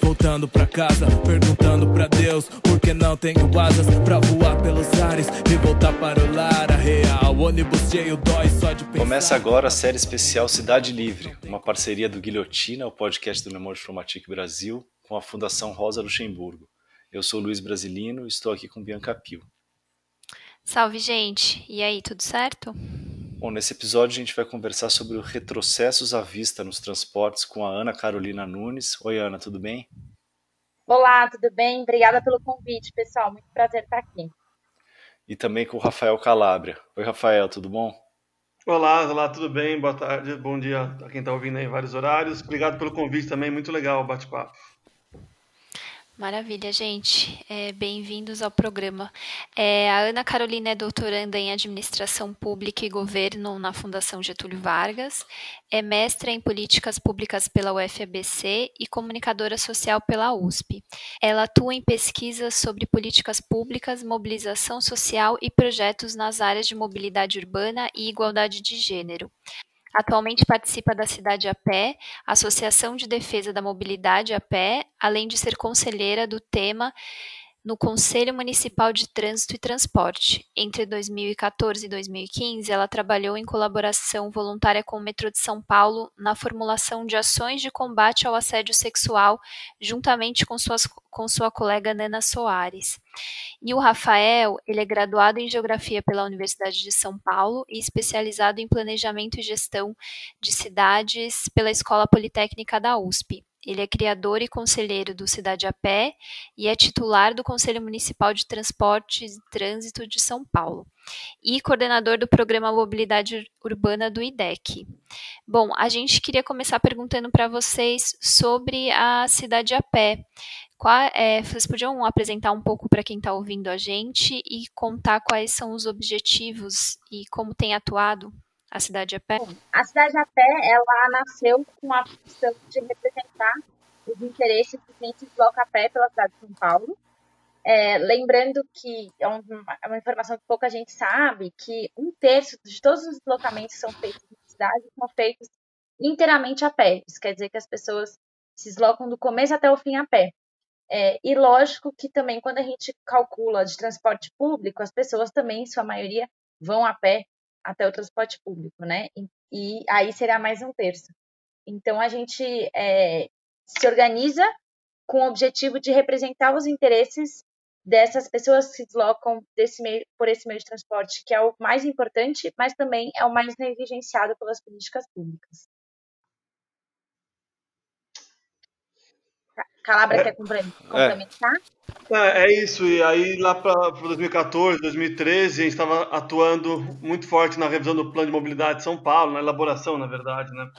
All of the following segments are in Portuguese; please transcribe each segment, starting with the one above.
voltando pra casa, perguntando pra Deus por que não tenho asas pra voar pelos ares e voltar para o lar. A real, ônibus cheio dói só de pensar. Começa agora a série especial Cidade Livre, uma parceria do Guilhotina, o podcast do Memória Diplomatique Brasil, com a Fundação Rosa Luxemburgo. Eu sou Luiz Brasilino e estou aqui com Bianca Pio. Salve, gente! E aí, tudo certo? Bom, nesse episódio a gente vai conversar sobre os retrocessos à vista nos transportes com a Ana Carolina Nunes. Oi, Ana, tudo bem? Olá, tudo bem? Obrigada pelo convite, pessoal. Muito prazer estar aqui. E também com o Rafael Calabria. Oi, Rafael, tudo bom? Olá, olá, tudo bem? Boa tarde, bom dia a quem está ouvindo aí em vários horários. Obrigado pelo convite também, muito legal o bate-papo. Maravilha, gente. É, Bem-vindos ao programa. É, a Ana Carolina é doutoranda em Administração Pública e Governo na Fundação Getúlio Vargas, é mestra em Políticas Públicas pela UFABC e comunicadora social pela USP. Ela atua em pesquisas sobre políticas públicas, mobilização social e projetos nas áreas de mobilidade urbana e igualdade de gênero. Atualmente participa da Cidade a Pé, Associação de Defesa da Mobilidade a Pé, além de ser conselheira do tema no Conselho Municipal de Trânsito e Transporte. Entre 2014 e 2015, ela trabalhou em colaboração voluntária com o Metrô de São Paulo na formulação de ações de combate ao assédio sexual, juntamente com, suas, com sua colega Nana Soares. E o Rafael, ele é graduado em Geografia pela Universidade de São Paulo e especializado em Planejamento e Gestão de Cidades pela Escola Politécnica da USP. Ele é criador e conselheiro do Cidade a Pé e é titular do Conselho Municipal de Transportes e Trânsito de São Paulo e coordenador do Programa Mobilidade Urbana do IDEC. Bom, a gente queria começar perguntando para vocês sobre a Cidade a Pé. Qual, é, vocês podiam apresentar um pouco para quem está ouvindo a gente e contar quais são os objetivos e como tem atuado a Cidade a Pé? A Cidade a Pé, ela nasceu com a função de representar os interesses se desloca a pé pela cidade de São Paulo. É, lembrando que é uma, é uma, informação que pouca gente sabe, que um terço de todos os deslocamentos são feitos na cidade são feitos inteiramente a pé. Isso quer dizer que as pessoas se deslocam do começo até o fim a pé. É, e lógico que também quando a gente calcula de transporte público, as pessoas também, em sua maioria, vão a pé até o transporte público, né? E, e aí será mais um terço. Então a gente é, se organiza com o objetivo de representar os interesses dessas pessoas que se deslocam desse meio, por esse meio de transporte, que é o mais importante, mas também é o mais negligenciado pelas políticas públicas. Calabra é, quer complementar? É, é, isso, e aí lá para 2014, 2013, a gente estava atuando muito forte na revisão do plano de mobilidade de São Paulo, na elaboração, na verdade, né?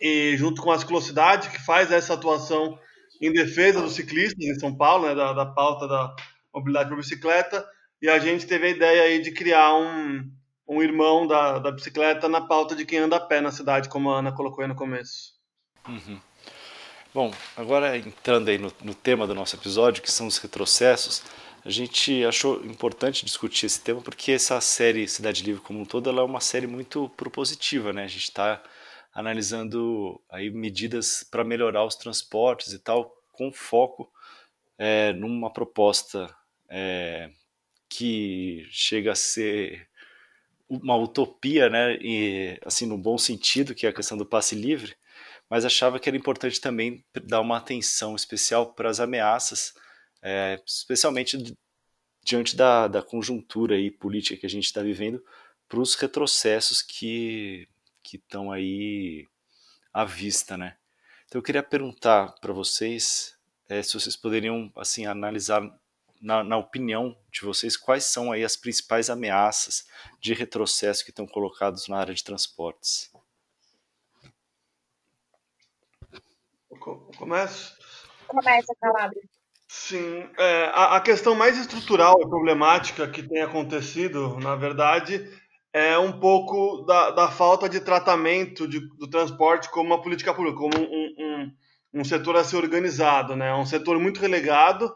E junto com a Ciclocidade, que faz essa atuação em defesa dos ciclistas em São Paulo, né, da, da pauta da mobilidade por bicicleta, e a gente teve a ideia aí de criar um, um irmão da, da bicicleta na pauta de quem anda a pé na cidade, como a Ana colocou aí no começo. Uhum. Bom, agora entrando aí no, no, tema do nosso episódio, que são os retrocessos, a gente achou importante discutir esse tema porque essa série Cidade Livre como um todo ela é uma série muito propositiva, né? A gente está analisando aí medidas para melhorar os transportes e tal, com foco é, numa proposta é, que chega a ser uma utopia, né? E assim no bom sentido, que é a questão do passe livre mas achava que era importante também dar uma atenção especial para as ameaças, é, especialmente diante da, da conjuntura aí política que a gente está vivendo, para os retrocessos que estão aí à vista, né? Então eu queria perguntar para vocês é, se vocês poderiam assim analisar na, na, opinião de vocês quais são aí as principais ameaças de retrocesso que estão colocados na área de transportes. Começo? Começa, Calabria. Sim, é, a, a, questão mais estrutural e problemática que tem acontecido, na verdade, é um pouco da, da falta de tratamento de, do transporte como uma política pública, como um, um, um, setor a ser organizado, né? Um setor muito relegado,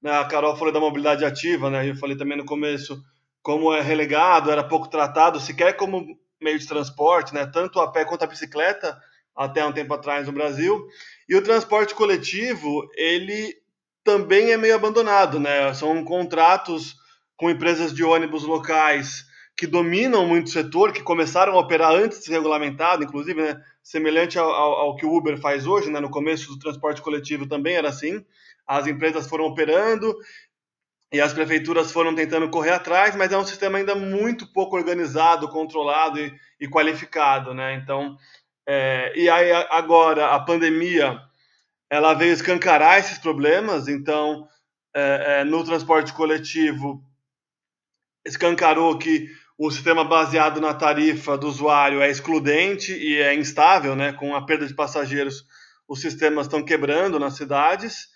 né? A Carol falou da mobilidade ativa, né? Eu falei também no começo como é relegado, era pouco tratado, sequer como meio de transporte, né? Tanto a pé quanto a bicicleta até um tempo atrás no Brasil. E o transporte coletivo, ele também é meio abandonado, né? São contratos com empresas de ônibus locais que dominam muito o setor, que começaram a operar antes de ser regulamentado, inclusive, né? semelhante ao, ao, ao, que o Uber faz hoje, né? no começo do transporte coletivo também era assim, as empresas foram operando e as prefeituras foram tentando correr atrás, mas é um sistema ainda muito pouco organizado, controlado e, e qualificado, né? Então, é, e aí agora a pandemia ela veio escancarar esses problemas, então é, é, no transporte coletivo escancarou que o sistema baseado na tarifa do usuário é excludente e é instável, né? Com a perda de passageiros, os sistemas estão quebrando nas cidades.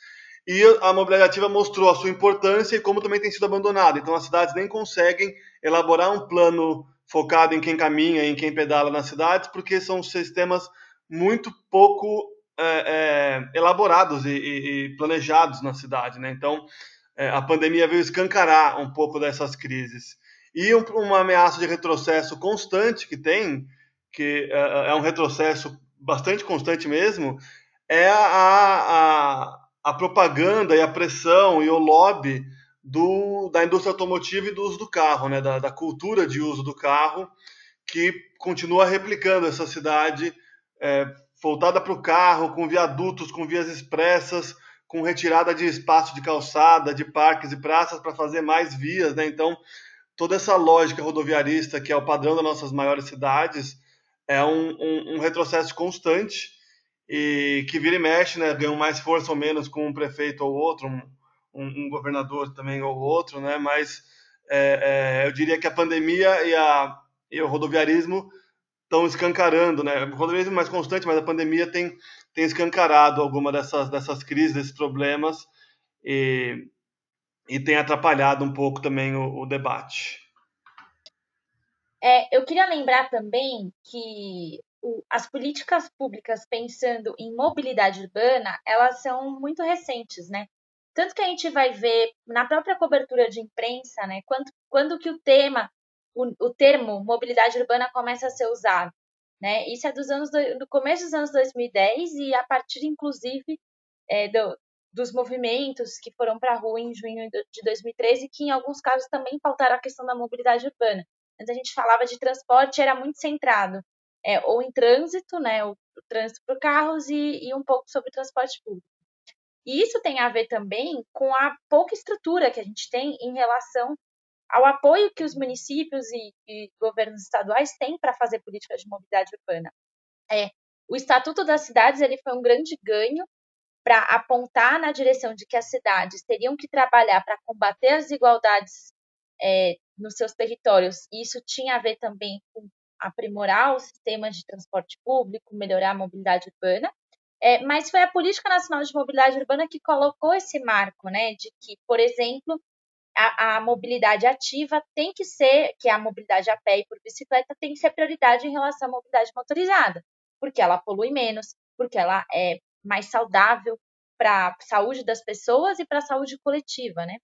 E a mobilidade ativa mostrou a sua importância e como também tem sido abandonada. Então, as cidades nem conseguem elaborar um plano focado em quem caminha, em quem pedala nas cidades, porque são sistemas muito pouco é, é, elaborados e, e, planejados na cidade. Né? Então, é, a pandemia veio escancarar um pouco dessas crises. E um, uma ameaça de retrocesso constante que tem, que é, é um retrocesso bastante constante mesmo, é a, a, a propaganda e a pressão e o lobby do, da indústria automotiva e do uso do carro, né? da, da cultura de uso do carro, que continua replicando essa cidade é, voltada para o carro, com viadutos, com vias expressas, com retirada de espaço de calçada, de parques e praças para fazer mais vias. Né? Então, toda essa lógica rodoviarista, que é o padrão das nossas maiores cidades, é um, um, um retrocesso constante e que vira e mexe, né, ganham mais força ou menos com um prefeito ou outro, um, um governador também ou outro, né, mas é, é, eu diria que a pandemia e, a, e o rodoviarismo estão escancarando, né, o rodoviarismo é mais constante, mas a pandemia tem, tem escancarado alguma dessas, dessas crises, desses problemas e, e tem atrapalhado um pouco também o, o debate. É, eu queria lembrar também que o, as políticas públicas pensando em mobilidade urbana, elas são muito recentes, né? Tanto que a gente vai ver na própria cobertura de imprensa, né, quando, quando que o tema, o, o termo mobilidade urbana começa a ser usado, né? Isso é dos anos do, do começo dos anos 2010 e a partir, inclusive, é, do, dos movimentos que foram para a rua em junho de 2013, que em alguns casos também faltaram a questão da mobilidade urbana. Antes a gente falava de transporte, era muito centrado é, ou em trânsito, né, o, o trânsito por carros e, e um pouco sobre transporte público. E isso tem a ver também com a pouca estrutura que a gente tem em relação ao apoio que os municípios e, e governos estaduais têm para fazer políticas de mobilidade urbana. É, o Estatuto das Cidades ele foi um grande ganho para apontar na direção de que as cidades teriam que trabalhar para combater as desigualdades é, nos seus territórios. E isso tinha a ver também com aprimorar os sistemas de transporte público, melhorar a mobilidade urbana. É, mas foi a Política Nacional de Mobilidade Urbana que colocou esse marco, né, de que, por exemplo, a, a, mobilidade ativa tem que ser, que é a mobilidade a pé e por bicicleta, tem que ser prioridade em relação à mobilidade motorizada, porque ela polui menos, porque ela é mais saudável para a saúde das pessoas e para a saúde coletiva, né?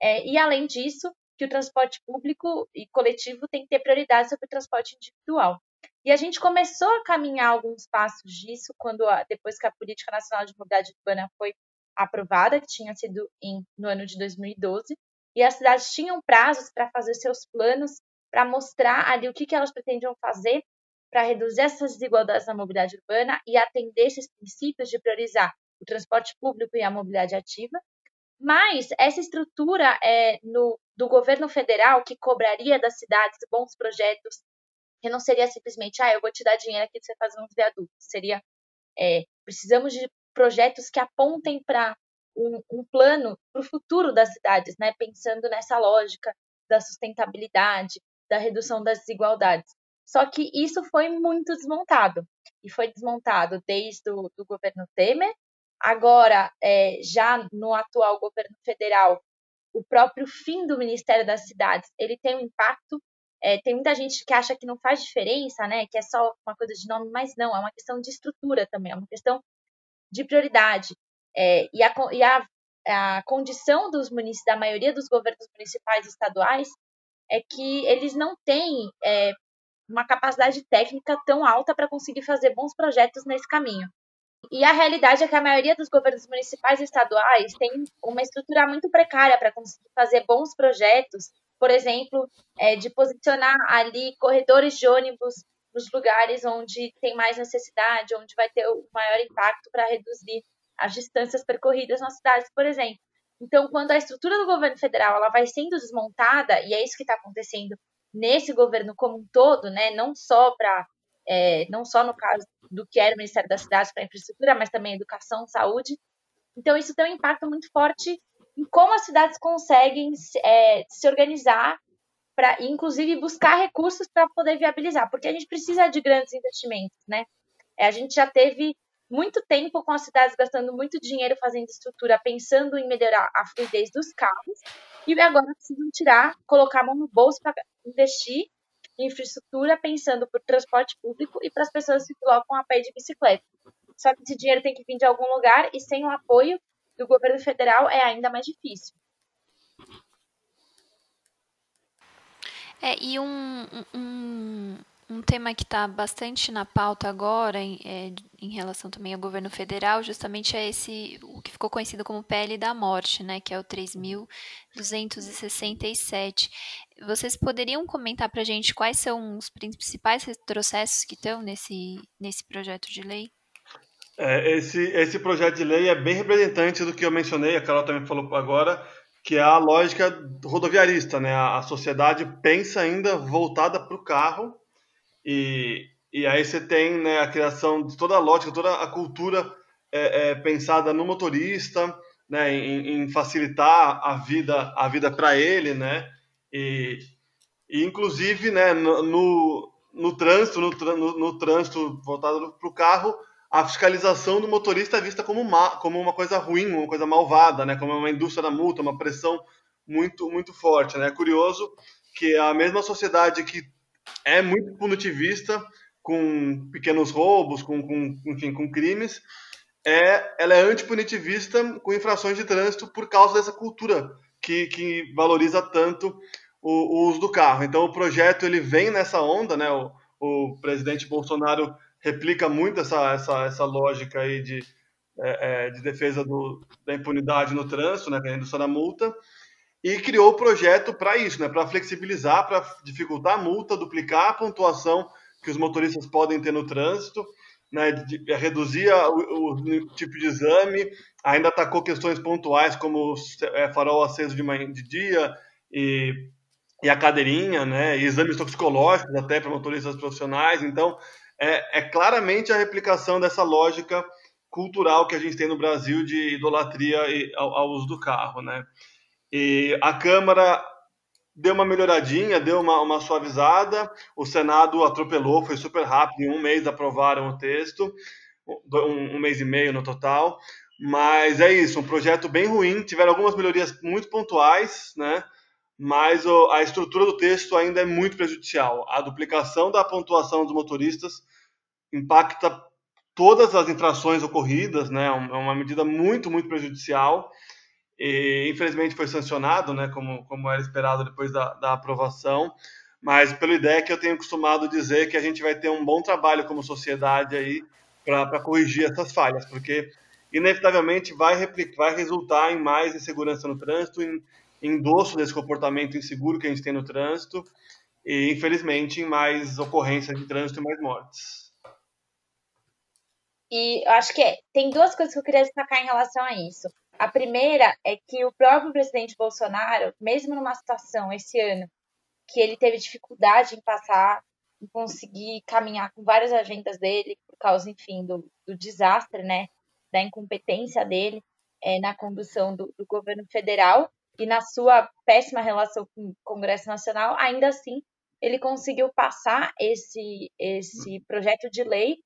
É, e além disso, que o transporte público e coletivo tem que ter prioridade sobre o transporte individual. E a gente começou a caminhar alguns passos disso quando depois que a Política Nacional de Mobilidade Urbana foi aprovada, que tinha sido em, no ano de 2012, e as cidades tinham prazos para fazer seus planos, para mostrar ali o que, que elas pretendiam fazer para reduzir essas desigualdades na mobilidade urbana e atender esses princípios de priorizar o transporte público e a mobilidade ativa. Mas essa estrutura é, no, do governo federal que cobraria das cidades bons projetos, que não seria simplesmente, ah, eu vou te dar dinheiro aqui para você fazer uns viadutos. Seria, é, precisamos de projetos que apontem para um, um, plano para o futuro das cidades, né? Pensando nessa lógica da sustentabilidade, da redução das desigualdades. Só que isso foi muito desmontado. E foi desmontado desde o do governo Temer. Agora, é, já no atual governo federal, o próprio fim do Ministério das Cidades, ele tem um impacto. É, tem muita gente que acha que não faz diferença, né? Que é só uma coisa de nome, mas não, é uma questão de estrutura também, é uma questão de prioridade. É, e a, e a, a condição dos da maioria dos governos municipais e estaduais é que eles não têm é, uma capacidade técnica tão alta para conseguir fazer bons projetos nesse caminho. E a realidade é que a maioria dos governos municipais e estaduais tem uma estrutura muito precária para conseguir fazer bons projetos, por exemplo, é, de posicionar ali corredores de ônibus nos lugares onde tem mais necessidade, onde vai ter o maior impacto para reduzir as distâncias percorridas nas cidades, por exemplo. Então, quando a estrutura do governo federal ela vai sendo desmontada, e é isso que está acontecendo nesse governo como um todo, né, não só para é, não só no caso do que era o Ministério das Cidades para infraestrutura, mas também educação, saúde. Então, isso tem um impacto muito forte em como as cidades conseguem é, se organizar para, inclusive, buscar recursos para poder viabilizar, porque a gente precisa de grandes investimentos, né? É, a gente já teve muito tempo com as cidades gastando muito dinheiro fazendo estrutura, pensando em melhorar a fluidez dos carros, e agora precisam tirar, colocar a mão no bolso para investir em infraestrutura, pensando o transporte público e para as pessoas que colocam a pé de bicicleta. Só que esse dinheiro tem que vir de algum lugar e sem o apoio do governo federal é ainda mais difícil. É, e um, um, um tema que está bastante na pauta agora, em, é, em relação também ao governo federal, justamente é esse, o que ficou conhecido como PL da morte, né, que é o 3.267. Vocês poderiam comentar para a gente quais são os principais retrocessos que estão nesse, nesse projeto de lei? É, esse, esse projeto de lei é bem representante do que eu mencionei, a Carol também falou agora, que é a lógica rodoviarista, né? A, a sociedade pensa ainda voltada para o carro e, e aí você tem né, a criação de toda a lógica, toda a cultura é, é, pensada no motorista, né, em, em, facilitar a vida a vida para ele, né? E, e inclusive, né, no, no, no trânsito, no, no, no trânsito voltado para o carro, a fiscalização do motorista é vista como uma, como uma coisa ruim, uma coisa malvada, né? como uma indústria da multa, uma pressão muito, muito forte. Né? É curioso que a mesma sociedade que é muito punitivista com pequenos roubos, com, com, enfim, com crimes, é, ela é antipunitivista com infrações de trânsito por causa dessa cultura que, que valoriza tanto o, o, uso do carro. Então o projeto ele vem nessa onda, né? O, o presidente Bolsonaro replica muito essa, essa, essa lógica aí de, é, é, de defesa do, da impunidade no trânsito, né, é a redução da multa, e criou o projeto para isso, né, para flexibilizar, para dificultar a multa, duplicar a pontuação que os motoristas podem ter no trânsito, né, de, de, reduzir o, o, tipo de exame, ainda atacou questões pontuais como é, farol aceso de, manhã, de dia e, e a cadeirinha, né, e exames toxicológicos até para motoristas profissionais. Então, é, é claramente a replicação dessa lógica cultural que a gente tem no Brasil de idolatria ao, ao uso do carro, né? E a Câmara deu uma melhoradinha, deu uma, uma suavizada, o Senado atropelou, foi super rápido, em um mês aprovaram o texto, um, um mês e meio no total, mas é isso, um projeto bem ruim, tiveram algumas melhorias muito pontuais, né? Mas a estrutura do texto ainda é muito prejudicial. A duplicação da pontuação dos motoristas impacta todas as infrações ocorridas, né? É uma medida muito, muito prejudicial. E, infelizmente foi sancionado, né? Como, como era esperado depois da, da aprovação. Mas pela ideia que eu tenho costumado dizer que a gente vai ter um bom trabalho como sociedade aí para corrigir essas falhas, porque inevitavelmente vai, replicar, vai resultar em mais insegurança no trânsito, em, endosso desse comportamento inseguro que a gente tem no trânsito e, infelizmente, em mais ocorrências de trânsito e mais mortes. E eu acho que é, tem duas coisas que eu queria destacar em relação a isso. A primeira é que o próprio presidente Bolsonaro, mesmo numa situação esse ano que ele teve dificuldade em passar, em conseguir caminhar com várias agendas dele, por causa, enfim, do, do desastre, né, da incompetência dele é, na condução do, do governo federal, e na sua péssima relação com o Congresso Nacional, ainda assim ele conseguiu passar esse, esse projeto de lei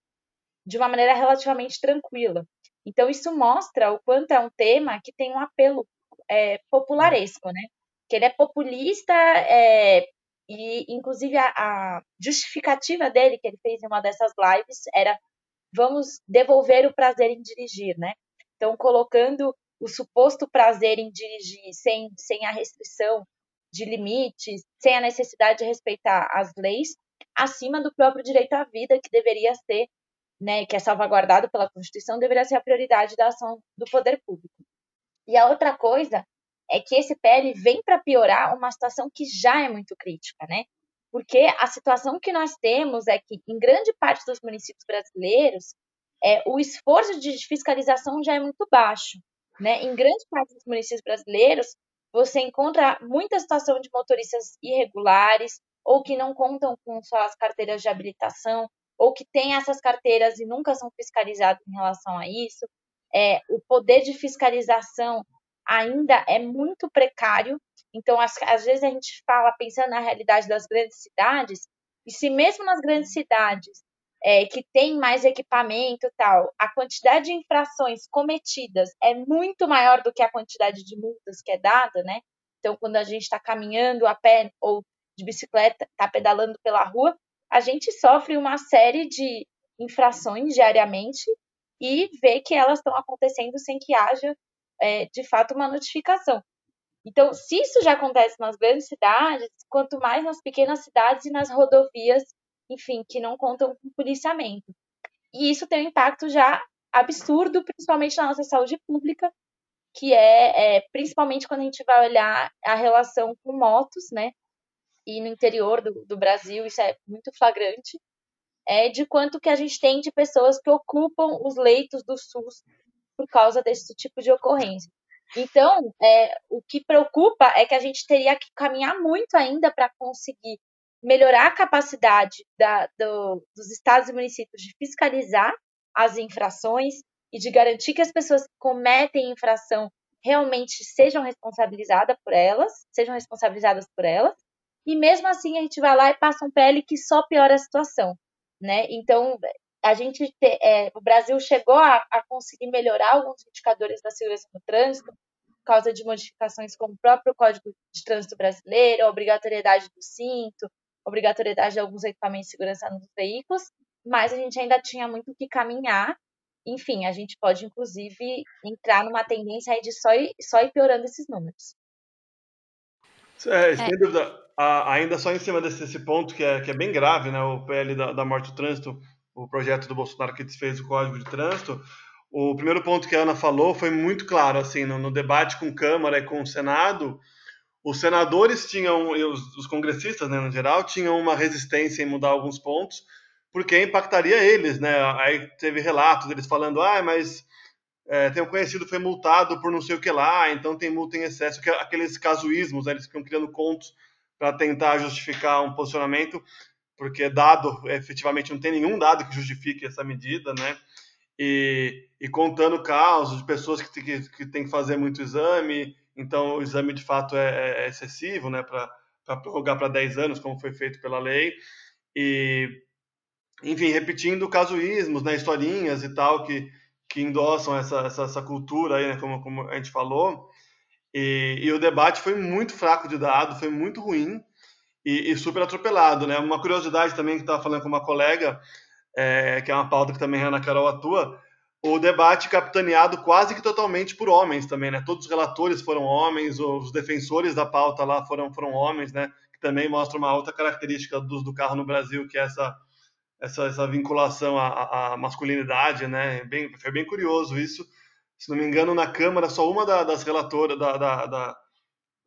de uma maneira relativamente tranquila. Então, isso mostra o quanto é um tema que tem um apelo é, popularesco, né? Que ele é populista é, e, inclusive, a, a justificativa dele, que ele fez em uma dessas lives, era vamos devolver o prazer em dirigir, né? Então, colocando o suposto prazer em dirigir sem, sem a restrição de limites, sem a necessidade de respeitar as leis, acima do próprio direito à vida, que deveria ser, né, que é salvaguardado pela Constituição, deveria ser a prioridade da ação do poder público. E a outra coisa é que esse PL vem para piorar uma situação que já é muito crítica, né? Porque a situação que nós temos é que, em grande parte dos municípios brasileiros, é, o esforço de fiscalização já é muito baixo. Né? Em grande parte dos municípios brasileiros, você encontra muita situação de motoristas irregulares, ou que não contam com suas carteiras de habilitação, ou que têm essas carteiras e nunca são fiscalizados em relação a isso. É, o poder de fiscalização ainda é muito precário. Então, às, às vezes a gente fala pensando na realidade das grandes cidades, e se mesmo nas grandes cidades é, que tem mais equipamento tal, a quantidade de infrações cometidas é muito maior do que a quantidade de multas que é dada, né? Então, quando a gente está caminhando a pé ou de bicicleta, está pedalando pela rua, a gente sofre uma série de infrações diariamente e vê que elas estão acontecendo sem que haja, é, de fato, uma notificação. Então, se isso já acontece nas grandes cidades, quanto mais nas pequenas cidades e nas rodovias enfim, que não contam com policiamento. E isso tem um impacto já absurdo, principalmente na nossa saúde pública, que é, é, principalmente quando a gente vai olhar a relação com motos, né? E no interior do, do Brasil isso é muito flagrante, é de quanto que a gente tem de pessoas que ocupam os leitos do SUS por causa desse tipo de ocorrência. Então, é, o que preocupa é que a gente teria que caminhar muito ainda para conseguir melhorar a capacidade da, do, dos estados e municípios de fiscalizar as infrações e de garantir que as pessoas que cometem infração realmente sejam responsabilizadas por elas, sejam responsabilizadas por elas. E mesmo assim a gente vai lá e passa um PL que só piora a situação, né? Então a gente te, é, o Brasil chegou a, a conseguir melhorar alguns indicadores da segurança no trânsito por causa de modificações como o próprio Código de Trânsito Brasileiro, a obrigatoriedade do cinto, obrigatoriedade de alguns equipamentos de segurança nos veículos, mas a gente ainda tinha muito que caminhar. Enfim, a gente pode, inclusive, entrar numa tendência aí de só ir, só ir piorando esses números. É, sem é. dúvida. ainda só em cima desse, desse, ponto, que é, que é bem grave, né, o PL da, da morte do trânsito, o projeto do Bolsonaro que desfez o Código de Trânsito, o primeiro ponto que a Ana falou foi muito claro, assim, no, no debate com Câmara e com o Senado, os senadores tinham, e os, os congressistas, né, no geral, tinham uma resistência em mudar alguns pontos, porque impactaria eles, né? Aí teve relatos deles falando, ah, mas é, tem um conhecido foi multado por não sei o que lá, então tem multa em excesso, que, aqueles casuísmos, né, eles ficam criando contos para tentar justificar um posicionamento, porque dado, efetivamente não tem nenhum dado que justifique essa medida, né? E, e contando casos de pessoas que, que, que tem que fazer muito exame, então o exame de fato é, é excessivo, né, para prorrogar para 10 anos, como foi feito pela lei, e, enfim, repetindo casuísmos, né, historinhas e tal, que, que endossam essa, essa, essa cultura aí, né, como, como a gente falou, e, e, o debate foi muito fraco de dado, foi muito ruim e, e super atropelado, né, uma curiosidade também que estava falando com uma colega, é, que é uma pauta que também a Ana Carol atua, o debate capitaneado quase que totalmente por homens também, né? Todos os relatores foram homens, os defensores da pauta lá foram, foram homens, né? Que também mostra uma outra característica do, do carro no Brasil, que é essa, essa, essa vinculação à, à masculinidade, né? Bem, foi bem curioso isso. Se não me engano, na Câmara, só uma da, das relatoras, da, da, da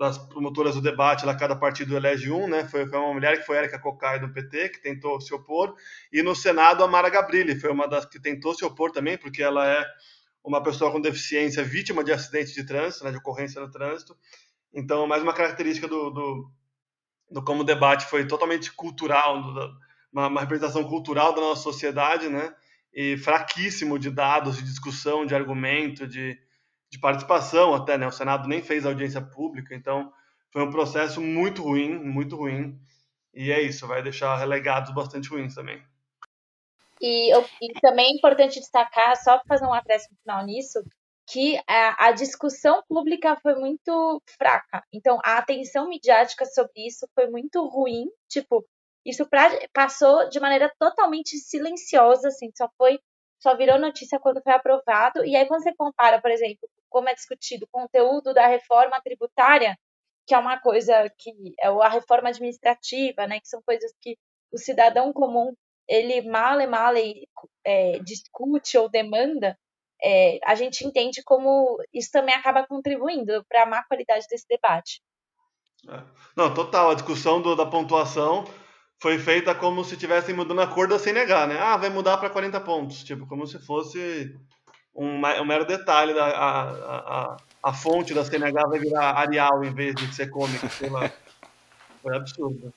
das promotoras do debate, lá cada partido elege um, né? Foi, foi uma mulher que foi Érica Cocai do PT, que tentou se opor, e no Senado a Mara Gabrilli foi uma das que tentou se opor também, porque ela é uma pessoa com deficiência vítima de acidente de trânsito, né, de ocorrência no trânsito. Então, mais uma característica do, do, do como o debate foi totalmente cultural, do, uma, uma representação cultural da nossa sociedade, né? E fraquíssimo de dados, de discussão, de argumento, de, de participação até, né? O Senado nem fez audiência pública, então foi um processo muito ruim, muito ruim. E é isso, vai deixar relegados bastante ruins também. E, e também é importante destacar, só fazer um acréscimo final nisso, que a, a, discussão pública foi muito fraca. Então, a atenção midiática sobre isso foi muito ruim. Tipo, isso pra, passou de maneira totalmente silenciosa, assim, só foi só virou notícia quando foi aprovado. E aí, quando você compara, por exemplo, como é discutido o conteúdo da reforma tributária, que é uma coisa que é a reforma administrativa, né, que são coisas que o cidadão comum ele male male é, discute ou demanda, é, a gente entende como isso também acaba contribuindo para a má qualidade desse debate. É. Não, total. A discussão do, da pontuação foi feita como se estivessem mudando a cor da CNH, né? Ah, vai mudar para 40 pontos. Tipo, como se fosse um, um mero detalhe. Da, a, a, a, fonte da CNH vai virar Arial em vez de ser cômica, sei lá. Foi absurdo.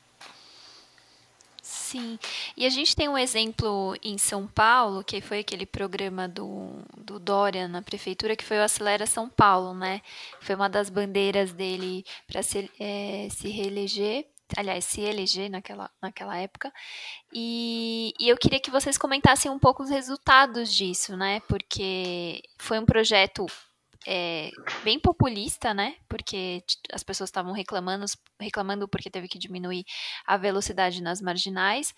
Sim. E a gente tem um exemplo em São Paulo, que foi aquele programa do, do Dória na prefeitura, que foi o Acelera São Paulo, né? Foi uma das bandeiras dele para se, é, se reeleger aliás, se eleger naquela, naquela época. E, e, eu queria que vocês comentassem um pouco os resultados disso, né? Porque foi um projeto é, bem populista, né? Porque as pessoas estavam reclamando, reclamando porque teve que diminuir a velocidade nas marginais.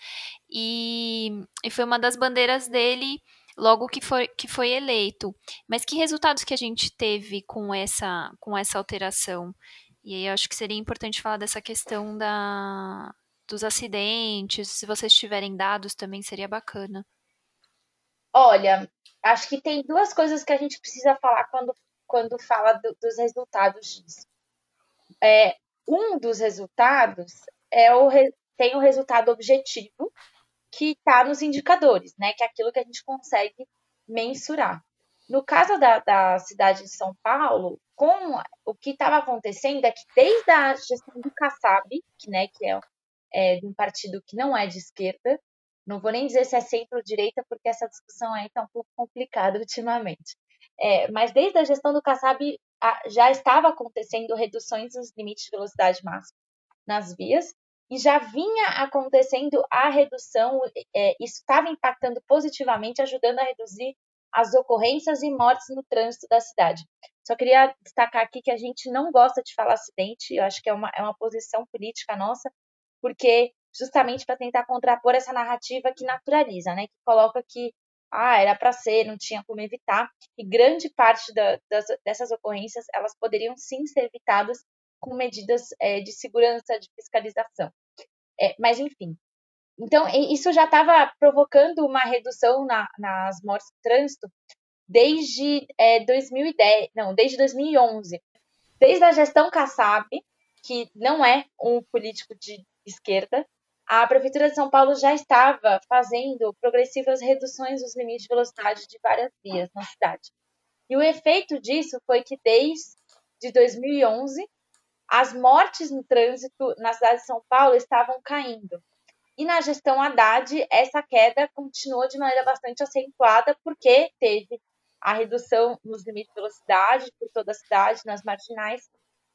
E, e foi uma das bandeiras dele logo que foi, que foi eleito. Mas que resultados que a gente teve com essa, com essa alteração? E aí eu acho que seria importante falar dessa questão da, dos acidentes, se vocês tiverem dados também seria bacana. Olha, acho que tem duas coisas que a gente precisa falar quando, quando fala do, dos resultados disso. É, um dos resultados é o, tem o resultado objetivo que está nos indicadores, né? Que é aquilo que a gente consegue mensurar. No caso da, da cidade de São Paulo, com o que estava acontecendo é que desde a gestão do Kassab, que, né, que é, é de um partido que não é de esquerda, não vou nem dizer se é centro-direita, porque essa discussão aí está um pouco complicada ultimamente. É, mas desde a gestão do Kassab a, já estava acontecendo reduções dos limites de velocidade máxima nas vias, e já vinha acontecendo a redução, é, isso estava impactando positivamente, ajudando a reduzir as ocorrências e mortes no trânsito da cidade. Só queria destacar aqui que a gente não gosta de falar acidente, eu acho que é uma, é uma posição política nossa, porque justamente para tentar contrapor essa narrativa que naturaliza, né, que coloca que ah, era para ser, não tinha como evitar, e grande parte da, das, dessas ocorrências elas poderiam sim ser evitadas com medidas é, de segurança, de fiscalização. É, mas enfim, então, isso já estava provocando uma redução na, nas mortes de trânsito desde é, 2010, não, desde 2011. Desde a gestão Kassab, que não é um político de esquerda, a Prefeitura de São Paulo já estava fazendo progressivas reduções dos limites de velocidade de várias vias na cidade. E o efeito disso foi que desde 2011 as mortes no trânsito na cidade de São Paulo estavam caindo. E na gestão Haddad, essa queda continuou de maneira bastante acentuada, porque teve a redução nos limites de velocidade por toda a cidade, nas marginais,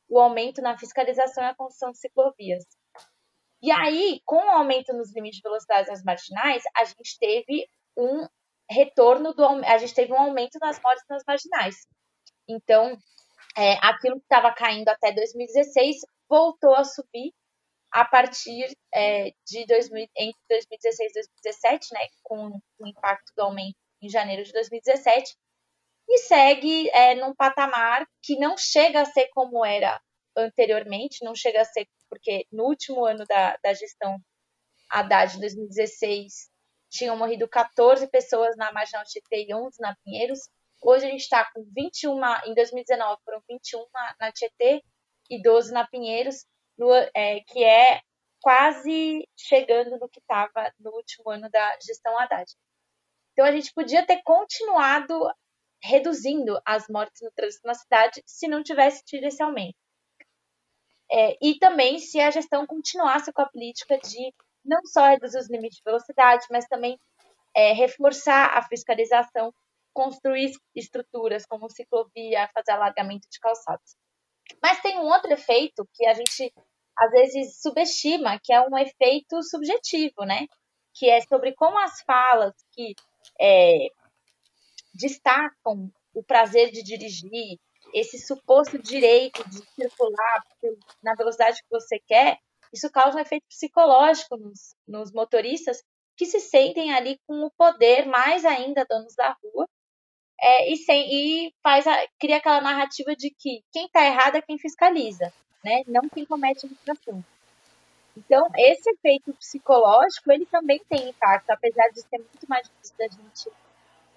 o aumento na fiscalização e a construção de ciclovias. E aí, com o aumento nos limites de velocidade nas marginais, a gente teve um retorno do a gente teve um aumento nas mortes nas marginais. Então, é, aquilo que estava caindo até 2016 voltou a subir a partir é, de 2000, entre 2016 e 2017, né, com o impacto do aumento em janeiro de 2017, e segue é, num patamar que não chega a ser como era anteriormente, não chega a ser, porque no último ano da, da gestão Haddad, de 2016, tinham morrido 14 pessoas na Marginal Tietê e 11 na Pinheiros. Hoje a gente está com 21, em 2019 foram 21 na, na Tietê e 12 na Pinheiros no, é, que é quase chegando no que estava no último ano da gestão Haddad. Então a gente podia ter continuado reduzindo as mortes no trânsito na cidade se não tivesse tido esse aumento. É, e também se a gestão continuasse com a política de não só reduzir os limites de velocidade, mas também é, reforçar a fiscalização, construir estruturas como ciclovia, fazer alargamento de calçados. Mas tem um outro efeito que a gente às vezes subestima, que é um efeito subjetivo, né? Que é sobre como as falas que é, destacam o prazer de dirigir, esse suposto direito de circular na velocidade que você quer, isso causa um efeito psicológico nos, nos motoristas que se sentem ali com o poder, mais ainda donos da rua, é, e, sem, e faz a, cria aquela narrativa de que quem está errado é quem fiscaliza, né? não quem comete a infração. Então, esse efeito psicológico, ele também tem impacto, apesar de ser muito mais difícil da gente,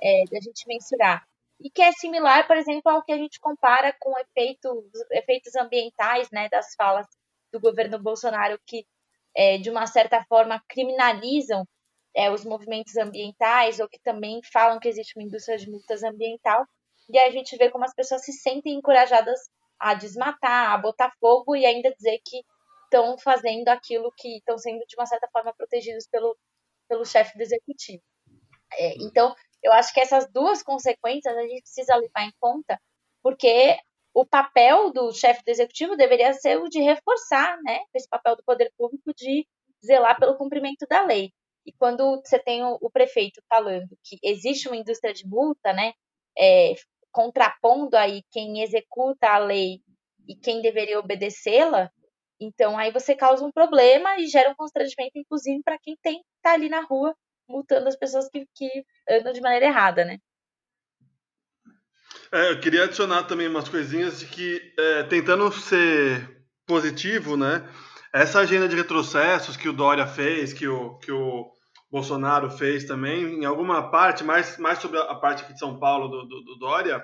é, da gente mensurar. E que é similar, por exemplo, ao que a gente compara com efeitos, efeitos ambientais né, das falas do governo Bolsonaro, que, é, de uma certa forma, criminalizam é, os movimentos ambientais, ou que também falam que existe uma indústria de multas ambiental, e a gente vê como as pessoas se sentem encorajadas a desmatar, a botar fogo e ainda dizer que estão fazendo aquilo que estão sendo, de uma certa forma, protegidos pelo, pelo chefe do executivo. É, então, eu acho que essas duas consequências a gente precisa levar em conta, porque o papel do chefe do executivo deveria ser o de reforçar né, esse papel do poder público de zelar pelo cumprimento da lei. E quando você tem o, o prefeito falando que existe uma indústria de multa, né, é, contrapondo aí quem executa a lei e quem deveria obedecê-la, então aí você causa um problema e gera um constrangimento, inclusive, para quem tem tá ali na rua multando as pessoas que, que andam de maneira errada, né? É, eu queria adicionar também umas coisinhas de que, é, tentando ser positivo, né? Essa agenda de retrocessos que o Dória fez, que o, que o Bolsonaro fez também, em alguma parte, mais, mais sobre a parte aqui de São Paulo do, do, do Dória,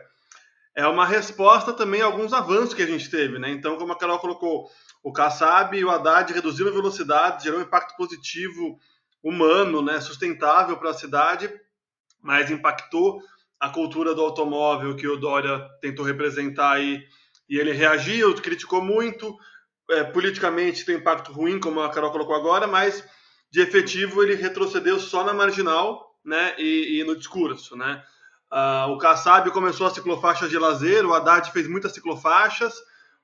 é uma resposta também a alguns avanços que a gente teve, né? Então, como a Carol colocou, o Kassab e o Haddad reduziram a velocidade, gerou um impacto positivo humano, né, sustentável para a cidade, mas impactou a cultura do automóvel que o Dória tentou representar aí, e ele reagiu, criticou muito, é, politicamente tem impacto ruim, como a Carol colocou agora, mas de efetivo ele retrocedeu só na marginal né, e, e no discurso. Né? Uh, o Kassab começou a ciclofaixas de lazer, o Haddad fez muitas ciclofaixas,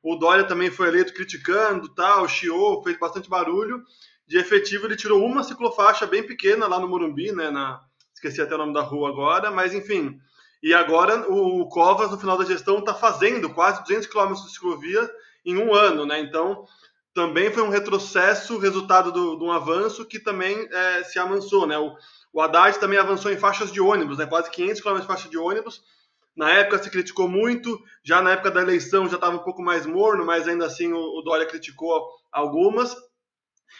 o Dória também foi eleito criticando, tal, chiou, fez bastante barulho. De efetivo, ele tirou uma ciclofaixa bem pequena lá no Morumbi, né? Na, esqueci até o nome da rua agora, mas enfim. E agora o Covas, no final da gestão, está fazendo quase 200 quilômetros de ciclovia em um ano, né? Então, também foi um retrocesso, resultado de um avanço que também é, se amansou, né? O, o Haddad também avançou em faixas de ônibus, né? Quase 500 quilômetros de faixa de ônibus na época se criticou muito, já na época da eleição já estava um pouco mais morno, mas ainda assim o, o Dória criticou algumas.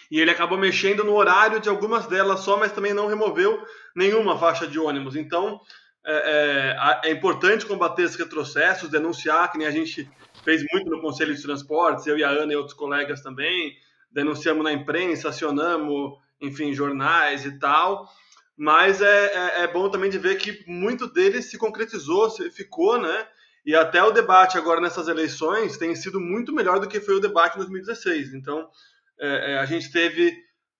E ele acabou mexendo no horário de algumas delas só, mas também não removeu nenhuma faixa de ônibus. Então é, é, é importante combater esses retrocessos, denunciar, que nem a gente fez muito no Conselho de Transportes, eu e a Ana e outros colegas também, denunciamos na imprensa, acionamos, enfim, jornais e tal mas é, é, é, bom também de ver que muito deles se concretizou, se ficou, né? E até o debate agora nessas eleições tem sido muito melhor do que foi o debate em 2016. Então, é, é, a gente teve,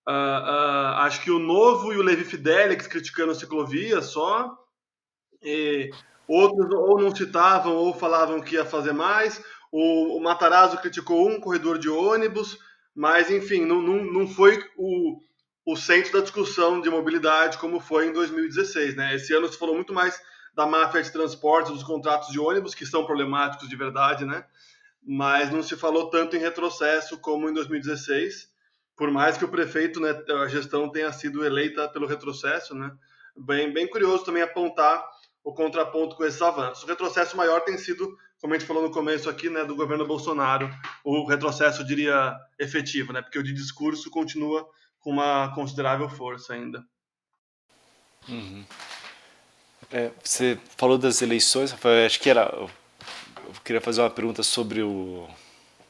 uh, uh, acho que o Novo e o Levi Fidelix criticando a ciclovia só, e outros ou não citavam ou falavam que ia fazer mais. O, o Matarazzo criticou um corredor de ônibus, mas enfim, não, não, não foi o o centro da discussão de mobilidade, como foi em 2016. Né? Esse ano se falou muito mais da máfia de transporte, dos contratos de ônibus, que são problemáticos de verdade, né? mas não se falou tanto em retrocesso como em 2016, por mais que o prefeito, né, a gestão tenha sido eleita pelo retrocesso. Né? Bem, bem curioso também apontar o contraponto com esses avanços. O retrocesso maior tem sido, como a gente falou no começo aqui, né, do governo Bolsonaro, o retrocesso, diria, efetivo, né, porque o de discurso continua com uma considerável força ainda. Uhum. É, você falou das eleições, Rafael, acho que era. Eu queria fazer uma pergunta sobre o.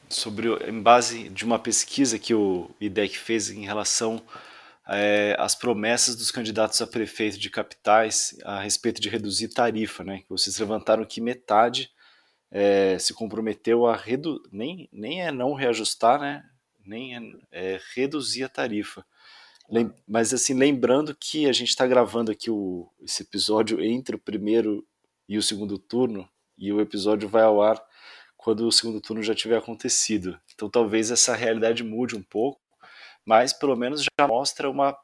Sobre, em base de uma pesquisa que o IDEC fez em relação é, às promessas dos candidatos a prefeito de capitais a respeito de reduzir tarifa, né? Vocês levantaram que metade é, se comprometeu a reduzir, nem, nem é não reajustar, né? nem é, é reduzir a tarifa. Lem mas assim, lembrando que a gente está gravando aqui o, esse episódio entre o primeiro e o segundo turno, e o episódio vai ao ar quando o segundo turno já tiver acontecido. Então talvez essa realidade mude um pouco, mas pelo menos já mostra uma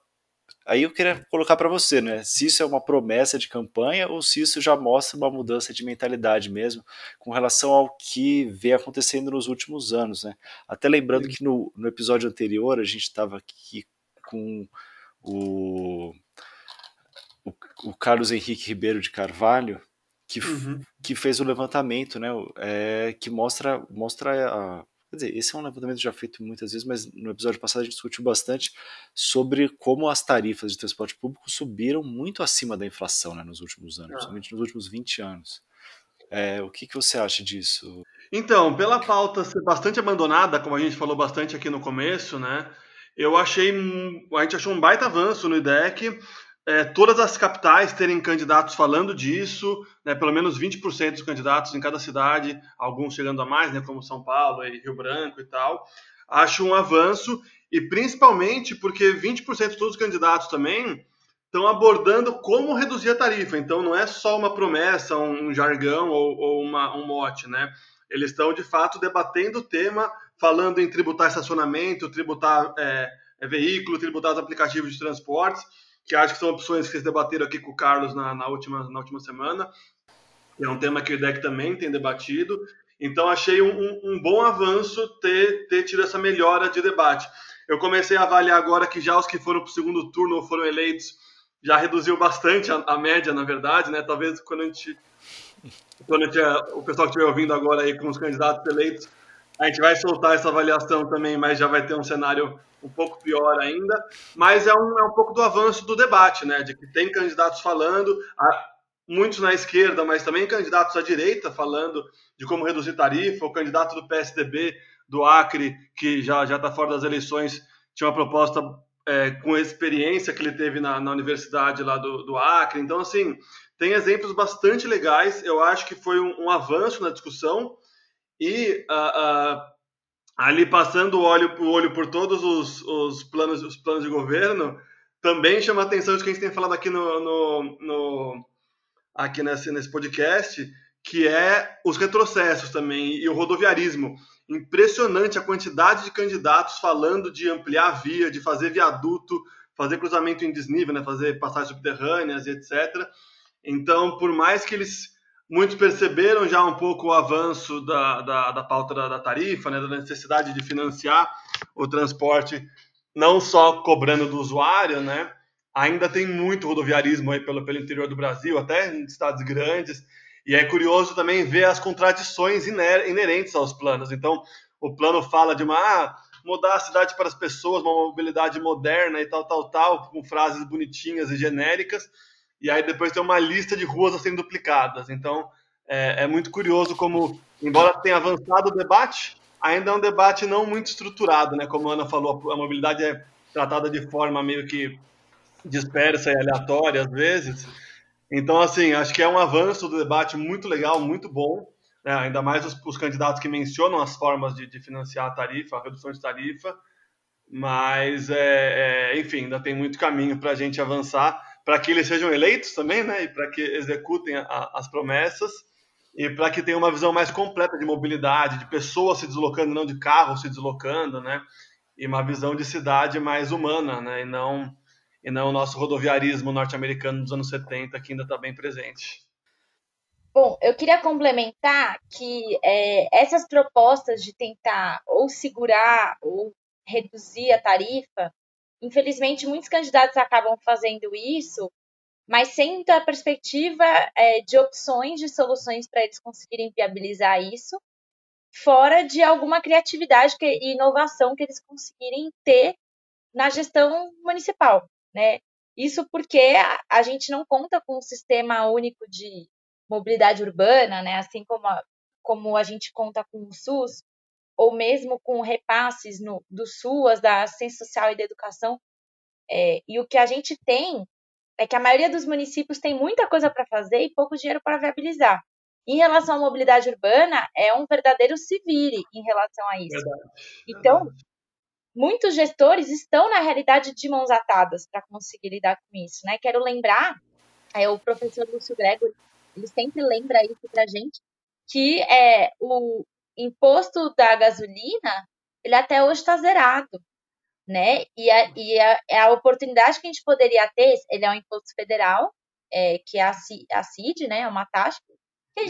Aí eu queria colocar para você, né? Se isso é uma promessa de campanha ou se isso já mostra uma mudança de mentalidade mesmo com relação ao que vem acontecendo nos últimos anos, né? Até lembrando que no, no episódio anterior a gente estava aqui com o, o, o, Carlos Henrique Ribeiro de Carvalho, que, uhum. que fez o levantamento, né? É, que mostra, mostra a, Quer dizer, esse é um levantamento já feito muitas vezes, mas no episódio passado a gente discutiu bastante sobre como as tarifas de transporte público subiram muito acima da inflação né, nos últimos anos, ah. principalmente nos últimos 20 anos. É, o que, que você acha disso? Então, pela pauta ser bastante abandonada, como a gente falou bastante aqui no começo, né? Eu achei. A gente achou um baita avanço no IDEC. É, todas as capitais terem candidatos falando disso, né, pelo menos 20% dos candidatos em cada cidade, alguns chegando a mais, né, como São Paulo e Rio Branco e tal. Acho um avanço, e principalmente porque 20% de todos os candidatos também estão abordando como reduzir a tarifa. Então não é só uma promessa, um jargão ou, ou uma, um mote, né? Eles estão de fato debatendo o tema, falando em tributar estacionamento, tributar é, é, veículo, tributar os aplicativos de transportes que acho que são opções que vocês debateram aqui com o Carlos na, na, última, na última semana. É um tema que o IDEC também tem debatido. Então, achei um, um, bom avanço ter, ter tido essa melhora de debate. Eu comecei a avaliar agora que já os que foram para o segundo turno ou foram eleitos já reduziu bastante a, a, média, na verdade, né? Talvez quando a gente, quando a gente, o pessoal que estiver ouvindo agora aí com os candidatos eleitos, a gente vai soltar essa avaliação também, mas já vai ter um cenário um pouco pior ainda. Mas é um, é um pouco do avanço do debate, né? De que tem candidatos falando, muitos na esquerda, mas também candidatos à direita falando de como reduzir tarifa. O candidato do PSDB do Acre, que já está fora das eleições, tinha uma proposta é, com experiência que ele teve na, na universidade lá do, do Acre. Então, assim, tem exemplos bastante legais. Eu acho que foi um, um avanço na discussão e uh, uh, ali passando o olho, o olho por todos os, os, planos, os planos de governo, também chama a atenção de que a gente tem falado aqui no, no, no aqui nesse, nesse podcast, que é os retrocessos também e o rodoviarismo. Impressionante a quantidade de candidatos falando de ampliar a via, de fazer viaduto, fazer cruzamento em desnível, né, fazer passagens subterrâneas e etc. Então, por mais que eles Muitos perceberam já um pouco o avanço da, da, da pauta da, da tarifa, né, da necessidade de financiar o transporte, não só cobrando do usuário, né? Ainda tem muito rodoviarismo aí pelo, pelo interior do Brasil, até em estados grandes. E é curioso também ver as contradições iner inerentes aos planos. Então, o plano fala de uma ah, mudar a cidade para as pessoas, uma mobilidade moderna e tal, tal, tal, com frases bonitinhas e genéricas e aí depois tem uma lista de ruas a serem duplicadas. Então, é, é muito curioso como, embora tenha avançado o debate, ainda é um debate não muito estruturado, né? Como a Ana falou, a mobilidade é tratada de forma meio que dispersa e aleatória às vezes. Então, assim, acho que é um avanço do debate muito legal, muito bom. Né? Ainda mais os, os, candidatos que mencionam as formas de, de, financiar a tarifa, a redução de tarifa. Mas, é, é, enfim, ainda tem muito caminho para a gente avançar para que eles sejam eleitos também, né? E para que executem a, as promessas e para que tenham uma visão mais completa de mobilidade, de pessoas se deslocando, não de carros se deslocando, né? E uma visão de cidade mais humana, né? E não e não o nosso rodoviarismo norte-americano dos anos 70 que ainda está bem presente. Bom, eu queria complementar que é, essas propostas de tentar ou segurar ou reduzir a tarifa Infelizmente, muitos candidatos acabam fazendo isso, mas sem a perspectiva é, de opções, de soluções para eles conseguirem viabilizar isso, fora de alguma criatividade e inovação que eles conseguirem ter na gestão municipal, né? Isso porque a, a gente não conta com um sistema único de mobilidade urbana, né? Assim como a, como a gente conta com o SUS, ou mesmo com repasses no, do SUAS, da assistência social e da educação. É, e o que a gente tem é que a maioria dos municípios tem muita coisa para fazer e pouco dinheiro para viabilizar. Em relação à mobilidade urbana, é um verdadeiro se vire em relação a isso. Verdade. Então, muitos gestores estão, na realidade, de mãos atadas para conseguir lidar com isso. Né? Quero lembrar, é, o professor Lúcio Gregory, ele sempre lembra isso para a gente, que é, o, imposto da gasolina, ele até hoje está zerado, né? E, a, e a, é a, oportunidade que a gente poderia ter, ele é um imposto federal, é, que é a, a CID, né? É uma taxa,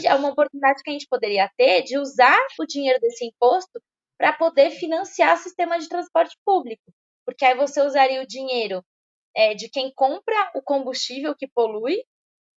é uma oportunidade que a gente poderia ter de usar o dinheiro desse imposto para poder financiar sistema de transporte público, porque aí você usaria o dinheiro é, de quem compra o combustível que polui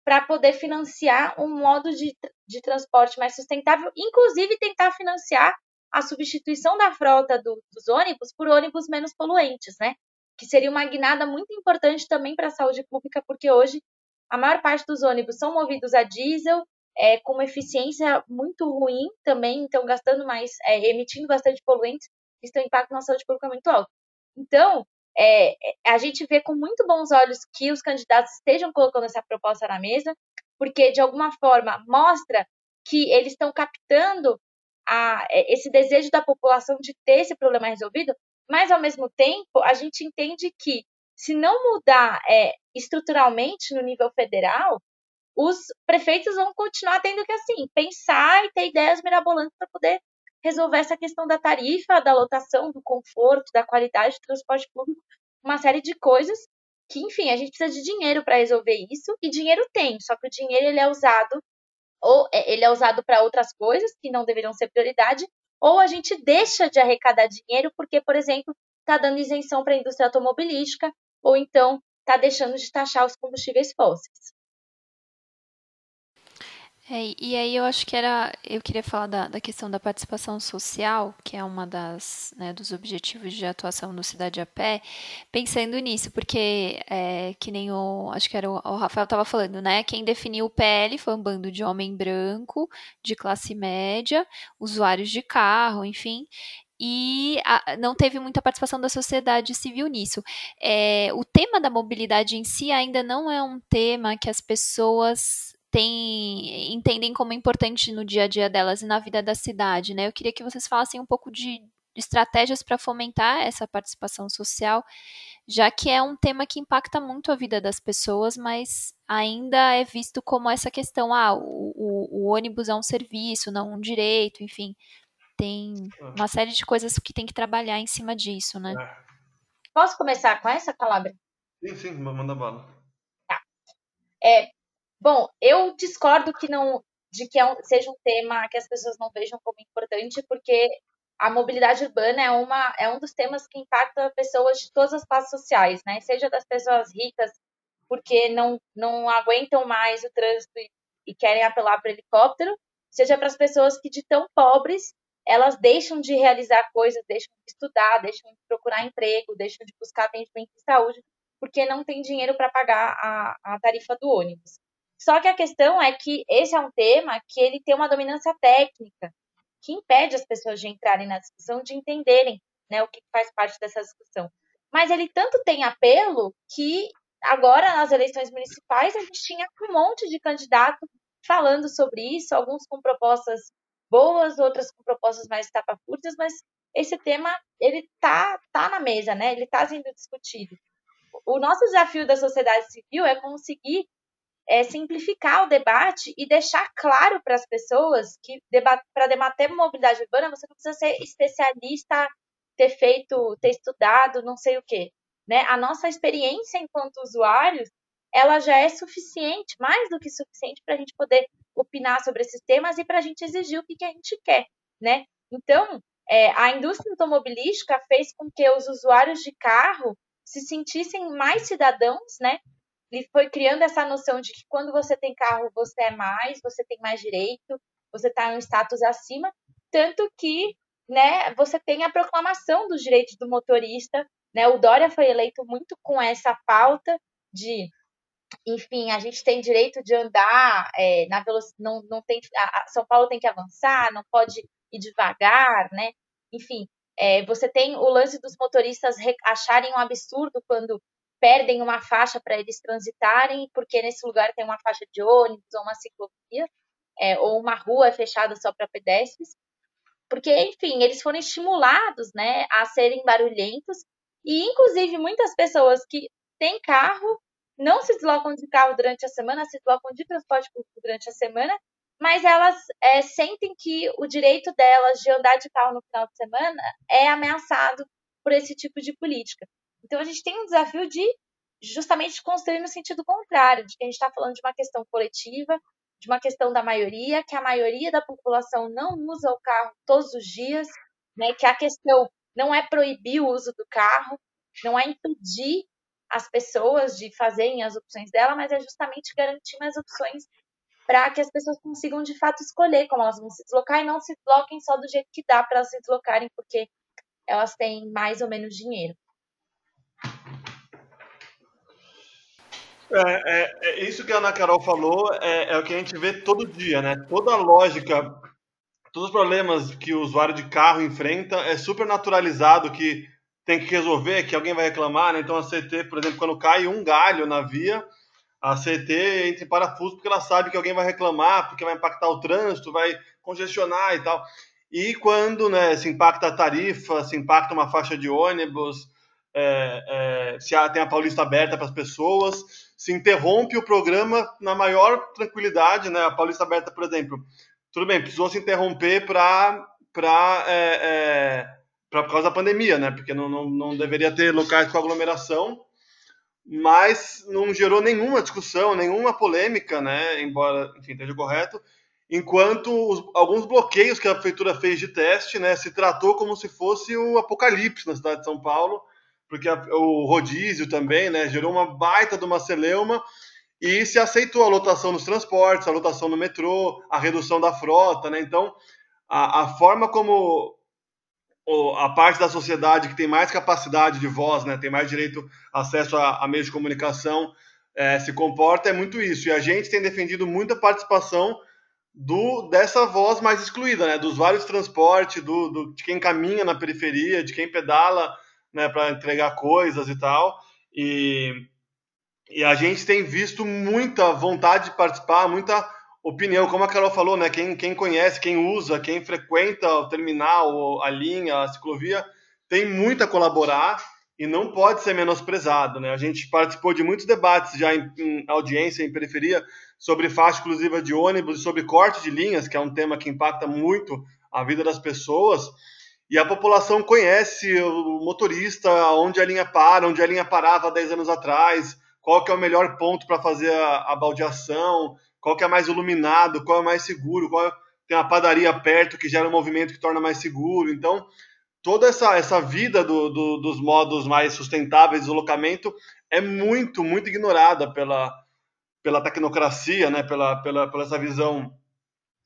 para poder financiar um modo de, de transporte mais sustentável, inclusive tentar financiar a substituição da frota do, dos ônibus por ônibus menos poluentes, né? Que seria uma guinada muito importante também para a saúde pública, porque hoje a maior parte dos ônibus são movidos a diesel, é, com uma eficiência muito ruim também, então gastando mais, é, emitindo bastante poluentes, isso tem um impacto na saúde pública muito alto. Então, é, a gente vê com muito bons olhos que os candidatos estejam colocando essa proposta na mesa, porque de alguma forma mostra que eles estão captando a, é, esse desejo da população de ter esse problema resolvido, mas ao mesmo tempo a gente entende que se não mudar é, estruturalmente no nível federal, os prefeitos vão continuar tendo que assim pensar e ter ideias mirabolantes para poder resolver essa questão da tarifa, da lotação, do conforto, da qualidade do transporte público, uma série de coisas que, enfim, a gente precisa de dinheiro para resolver isso e dinheiro tem, só que o dinheiro ele é usado ou é, ele é usado para outras coisas que não deveriam ser prioridade, ou a gente deixa de arrecadar dinheiro porque, por exemplo, está dando isenção para a indústria automobilística, ou então está deixando de taxar os combustíveis fósseis. É, e aí eu acho que era, eu queria falar da, da questão da participação social, que é uma das, né, dos objetivos de atuação do Cidade a Pé, pensando nisso, porque é, que nem o, acho que era o, o Rafael estava falando, né, quem definiu o PL foi um bando de homem branco, de classe média, usuários de carro, enfim, e a, não teve muita participação da sociedade civil nisso. É, o tema da mobilidade em si ainda não é um tema que as pessoas tem, entendem como importante no dia a dia delas e na vida da cidade, né? Eu queria que vocês falassem um pouco de, de estratégias para fomentar essa participação social, já que é um tema que impacta muito a vida das pessoas, mas ainda é visto como essa questão, ah, o, o, o ônibus é um serviço, não um direito, enfim, tem uma série de coisas que tem que trabalhar em cima disso, né? É. Posso começar com essa, Calabria? Sim, sim, manda bala. Tá. É, Bom, eu discordo que não de que é um, seja um tema que as pessoas não vejam como importante, porque a mobilidade urbana é, uma, é um dos temas que impacta pessoas de todas as classes sociais, né? Seja das pessoas ricas, porque não, não aguentam mais o trânsito e, e querem apelar para helicóptero, seja para as pessoas que de tão pobres elas deixam de realizar coisas, deixam de estudar, deixam de procurar emprego, deixam de buscar atendimento de saúde, porque não tem dinheiro para pagar a, a tarifa do ônibus. Só que a questão é que esse é um tema que ele tem uma dominância técnica, que impede as pessoas de entrarem na discussão, de entenderem né, o que faz parte dessa discussão. Mas ele tanto tem apelo que agora, nas eleições municipais, a gente tinha um monte de candidato falando sobre isso, alguns com propostas boas, outras com propostas mais estapafúrdias, mas esse tema, ele tá, tá na mesa, né? Ele está sendo discutido. O nosso desafio da sociedade civil é conseguir é, simplificar o debate e deixar claro para as pessoas que para debater mobilidade urbana você não precisa ser especialista, ter feito, ter estudado, não sei o quê. Né? A nossa experiência enquanto usuários, ela já é suficiente, mais do que suficiente para a gente poder opinar sobre esses temas e para a gente exigir o que, que a gente quer, né? Então, é, a indústria automobilística fez com que os usuários de carro se sentissem mais cidadãos, né? Ele foi criando essa noção de que quando você tem carro, você é mais, você tem mais direito, você está em um status acima, tanto que né, você tem a proclamação dos direitos do motorista. Né? O Dória foi eleito muito com essa pauta de, enfim, a gente tem direito de andar é, na velocidade, não, não tem, a, São Paulo tem que avançar, não pode ir devagar, né? Enfim, é, você tem o lance dos motoristas acharem um absurdo quando perdem uma faixa para eles transitarem, porque nesse lugar tem uma faixa de ônibus ou uma ciclovia, é, ou uma rua fechada só para pedestres, porque, enfim, eles foram estimulados né, a serem barulhentos, e inclusive muitas pessoas que têm carro não se deslocam de carro durante a semana, se deslocam de transporte público durante a semana, mas elas é, sentem que o direito delas de andar de carro no final de semana é ameaçado por esse tipo de política. Então a gente tem um desafio de justamente construir no sentido contrário, de que a gente está falando de uma questão coletiva, de uma questão da maioria, que a maioria da população não usa o carro todos os dias, né? Que a questão não é proibir o uso do carro, não é impedir as pessoas de fazerem as opções dela, mas é justamente garantir mais opções para que as pessoas consigam de fato escolher como elas vão se deslocar e não se desloquem só do jeito que dá para elas se deslocarem, porque elas têm mais ou menos dinheiro. É, é, é, isso que a Ana Carol falou é, é, o que a gente vê todo dia, né? Toda a lógica, todos os problemas que o usuário de carro enfrenta é super naturalizado que tem que resolver, que alguém vai reclamar, né? Então a CT, por exemplo, quando cai um galho na via, a CT entra em parafuso porque ela sabe que alguém vai reclamar, porque vai impactar o trânsito, vai congestionar e tal. E quando né, se impacta a tarifa, se impacta uma faixa de ônibus, é, é, se tem a Paulista aberta para as pessoas, se interrompe o programa na maior tranquilidade, né? A Paulista aberta, por exemplo, tudo bem, precisou se interromper para para é, é por causa da pandemia, né? Porque não, não, não deveria ter locais com aglomeração, mas não gerou nenhuma discussão, nenhuma polêmica, né? Embora, enfim, esteja correto. Enquanto os, alguns bloqueios que a prefeitura fez de teste, né, se tratou como se fosse o apocalipse na cidade de São Paulo, porque a, o rodízio também, né, gerou uma baita de uma celeuma e se aceitou a lotação nos transportes, a lotação no metrô, a redução da frota, né? Então, a, a forma como a parte da sociedade que tem mais capacidade de voz, né, tem mais direito acesso a, a meios de comunicação, é, se comporta é muito isso. E a gente tem defendido muita participação do dessa voz mais excluída, né, dos vários transportes, do, do de quem caminha na periferia, de quem pedala, né, para entregar coisas e tal. E, e a gente tem visto muita vontade de participar, muita opinião, como a Carol falou, né? Quem, quem conhece, quem usa, quem frequenta o terminal, a linha, a ciclovia, tem muito a colaborar e não pode ser menosprezado, né? A gente participou de muitos debates já em, em audiência, em periferia, sobre faixa exclusiva de ônibus e sobre corte de linhas, que é um tema que impacta muito a vida das pessoas. E a população conhece o motorista, onde a linha para, onde a linha parava 10 anos atrás, qual que é o melhor ponto para fazer a, a baldeação, qual que é mais iluminado, qual é mais seguro, qual é... tem uma padaria perto que gera um movimento que torna mais seguro. Então, toda essa, essa vida do, do, dos modos mais sustentáveis de deslocamento é muito, muito ignorada pela, pela tecnocracia, né? pela, pela, pela essa visão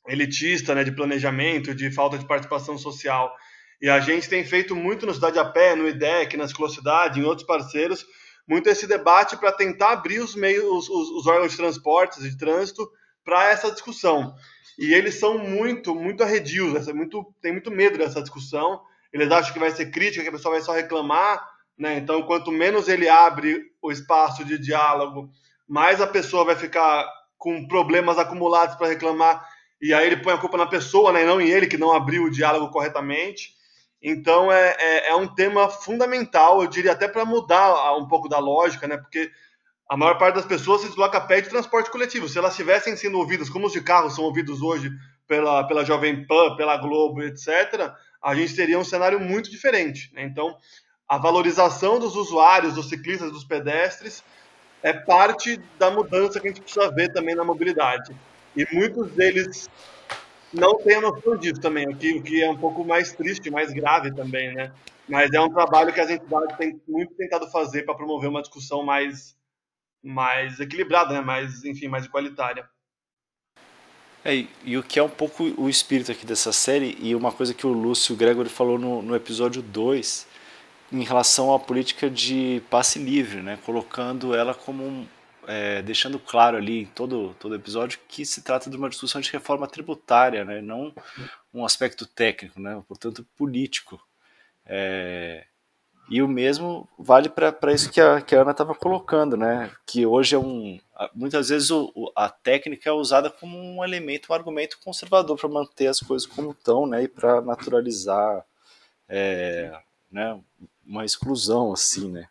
elitista né? de planejamento, de falta de participação social. E a gente tem feito muito no Cidade a Pé, no IDEC, na Ciclocidade, em outros parceiros, muito esse debate para tentar abrir os meios, os, os órgãos de transportes e de trânsito para essa discussão. E eles são muito, muito arredios, muito, tem muito medo dessa discussão. Eles acham que vai ser crítica, que a pessoa vai só reclamar, né? Então, quanto menos ele abre o espaço de diálogo, mais a pessoa vai ficar com problemas acumulados para reclamar. E aí ele põe a culpa na pessoa, né? Não em ele que não abriu o diálogo corretamente. Então é, é, é, um tema fundamental, eu diria até para mudar um pouco da lógica, né? Porque a maior parte das pessoas se desloca a pé de transporte coletivo. Se elas estivessem sendo ouvidas como os de carro são ouvidos hoje pela, pela Jovem Pan, pela Globo, etc., a gente teria um cenário muito diferente. Né? Então, a valorização dos usuários, dos ciclistas, dos pedestres, é parte da mudança que a gente precisa ver também na mobilidade. E muitos deles não tem noção disso também, o que, o que é um pouco mais triste, mais grave também, né? Mas é um trabalho que as entidades têm muito tentado fazer para promover uma discussão mais, mais equilibrada, né? mais, enfim, mais igualitária. É, e, e o que é um pouco o espírito aqui dessa série, e uma coisa que o Lúcio Gregory falou no, no episódio 2, em relação à política de passe livre, né? colocando ela como um, é, deixando claro ali em todo todo episódio que se trata de uma discussão de reforma tributária, né, não um aspecto técnico, né, portanto político. É, e o mesmo vale para isso que a, que a Ana estava colocando, né, que hoje é um muitas vezes o, a técnica é usada como um elemento, um argumento conservador para manter as coisas como estão, né, e para naturalizar é, né, uma exclusão assim, né.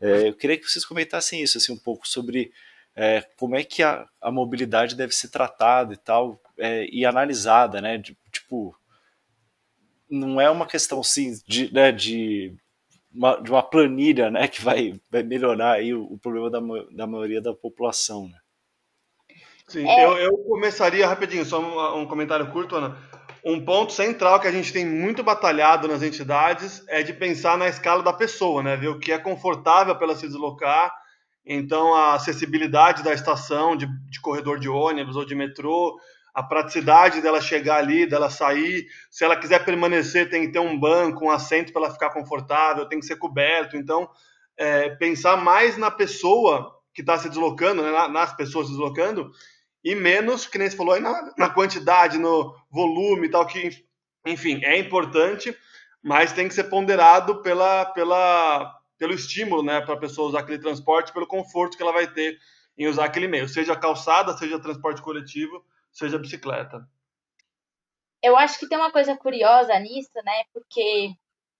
É, eu queria que vocês comentassem isso assim um pouco sobre é, como é que a, a, mobilidade deve ser tratada e tal é, e analisada, né? De, tipo, não é uma questão assim de, né, de, uma, de uma planilha, né, que vai, vai melhorar aí o, o problema da, da maioria da população, né? Sim, eu, eu começaria rapidinho, só um, um comentário curto, Ana um ponto central que a gente tem muito batalhado nas entidades é de pensar na escala da pessoa, né? Ver o que é confortável para ela se deslocar Então, a acessibilidade da estação, de, de corredor de ônibus ou de metrô, a praticidade dela chegar ali, dela sair. Se ela quiser permanecer, tem que ter um banco, um assento para ela ficar confortável, tem que ser coberto. Então, é, pensar mais na pessoa que está se deslocando, né, nas pessoas se deslocando, e menos, que nem você falou, na, na quantidade, no volume e tal, que, enfim, é importante, mas tem que ser ponderado pela, pela, pelo estímulo né, para a pessoa usar aquele transporte, pelo conforto que ela vai ter em usar aquele meio, seja calçada, seja transporte coletivo, seja bicicleta. Eu acho que tem uma coisa curiosa nisso, né? Porque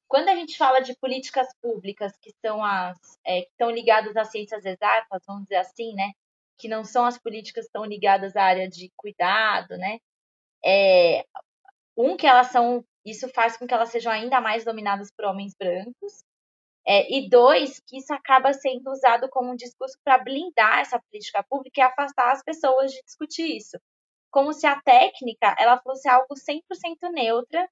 quando a gente fala de políticas públicas que são as é, que estão ligadas às ciências exatas, vamos dizer assim, né? Que não são as políticas estão ligadas à área de cuidado, né? É, um que elas são, isso faz com que elas sejam ainda mais dominadas por homens brancos. É, e dois, que isso acaba sendo usado como um discurso para blindar essa política pública e afastar as pessoas de discutir isso como se a técnica ela fosse algo 100% neutra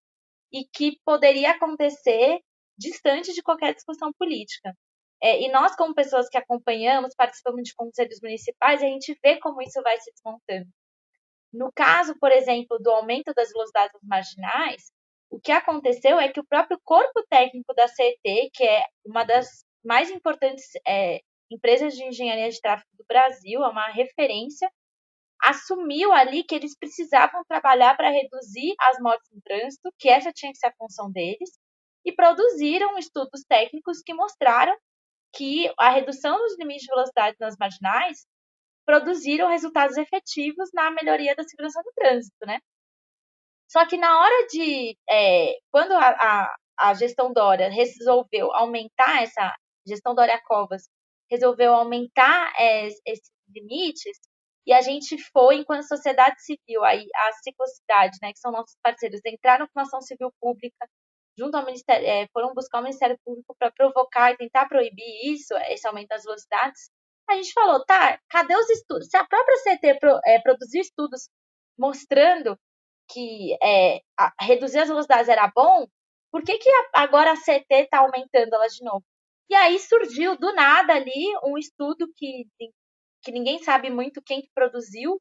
e que poderia acontecer distante de qualquer discussão política. É, e nós, como pessoas que acompanhamos, participamos de conselhos municipais, a gente vê como isso vai se desmontando. No caso, por exemplo, do aumento das velocidades marginais, o que aconteceu é que o próprio corpo técnico da CET, que é uma das mais importantes é, empresas de engenharia de tráfego do Brasil, é uma referência assumiu ali que eles precisavam trabalhar para reduzir as mortes no trânsito, que essa tinha que ser a função deles, e produziram estudos técnicos que mostraram que a redução dos limites de velocidade nas marginais produziram resultados efetivos na melhoria da segurança do trânsito, né? Só que na hora de, é, quando a, a, a, gestão Dória resolveu aumentar essa, gestão Dória Covas resolveu aumentar é, esses limites, e a gente foi, enquanto sociedade civil, aí a Ciclocidade, né, que são nossos parceiros, entraram com uma ação civil pública junto ao Ministério, é, foram buscar o Ministério Público para provocar e tentar proibir isso, esse aumento das velocidades. A gente falou, tá, cadê os estudos? Se a própria CT pro, é, produziu estudos mostrando que é, a, reduzir as velocidades era bom, por que, que a, agora a CT está aumentando elas de novo? E aí surgiu do nada ali um estudo que que ninguém sabe muito quem que produziu,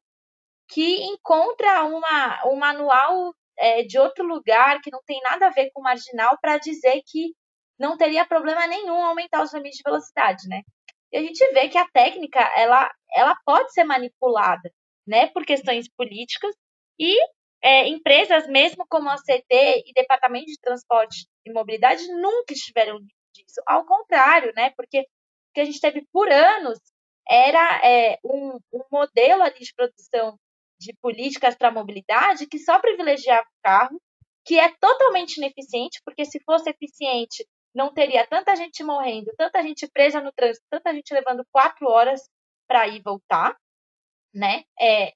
que encontra uma, um manual é, de outro lugar que não tem nada a ver com marginal para dizer que não teria problema nenhum aumentar os limites de velocidade, né? E a gente vê que a técnica ela, ela pode ser manipulada, né, por questões políticas e é, empresas, mesmo como a CT e Departamento de Transporte e Mobilidade, nunca estiveram disso. Ao contrário, né, porque, porque a gente teve por anos era é, um, um, modelo ali de produção de políticas para mobilidade que só privilegiava o carro, que é totalmente ineficiente, porque se fosse eficiente, não teria tanta gente morrendo, tanta gente presa no trânsito, tanta gente levando quatro horas para ir e voltar, né? É,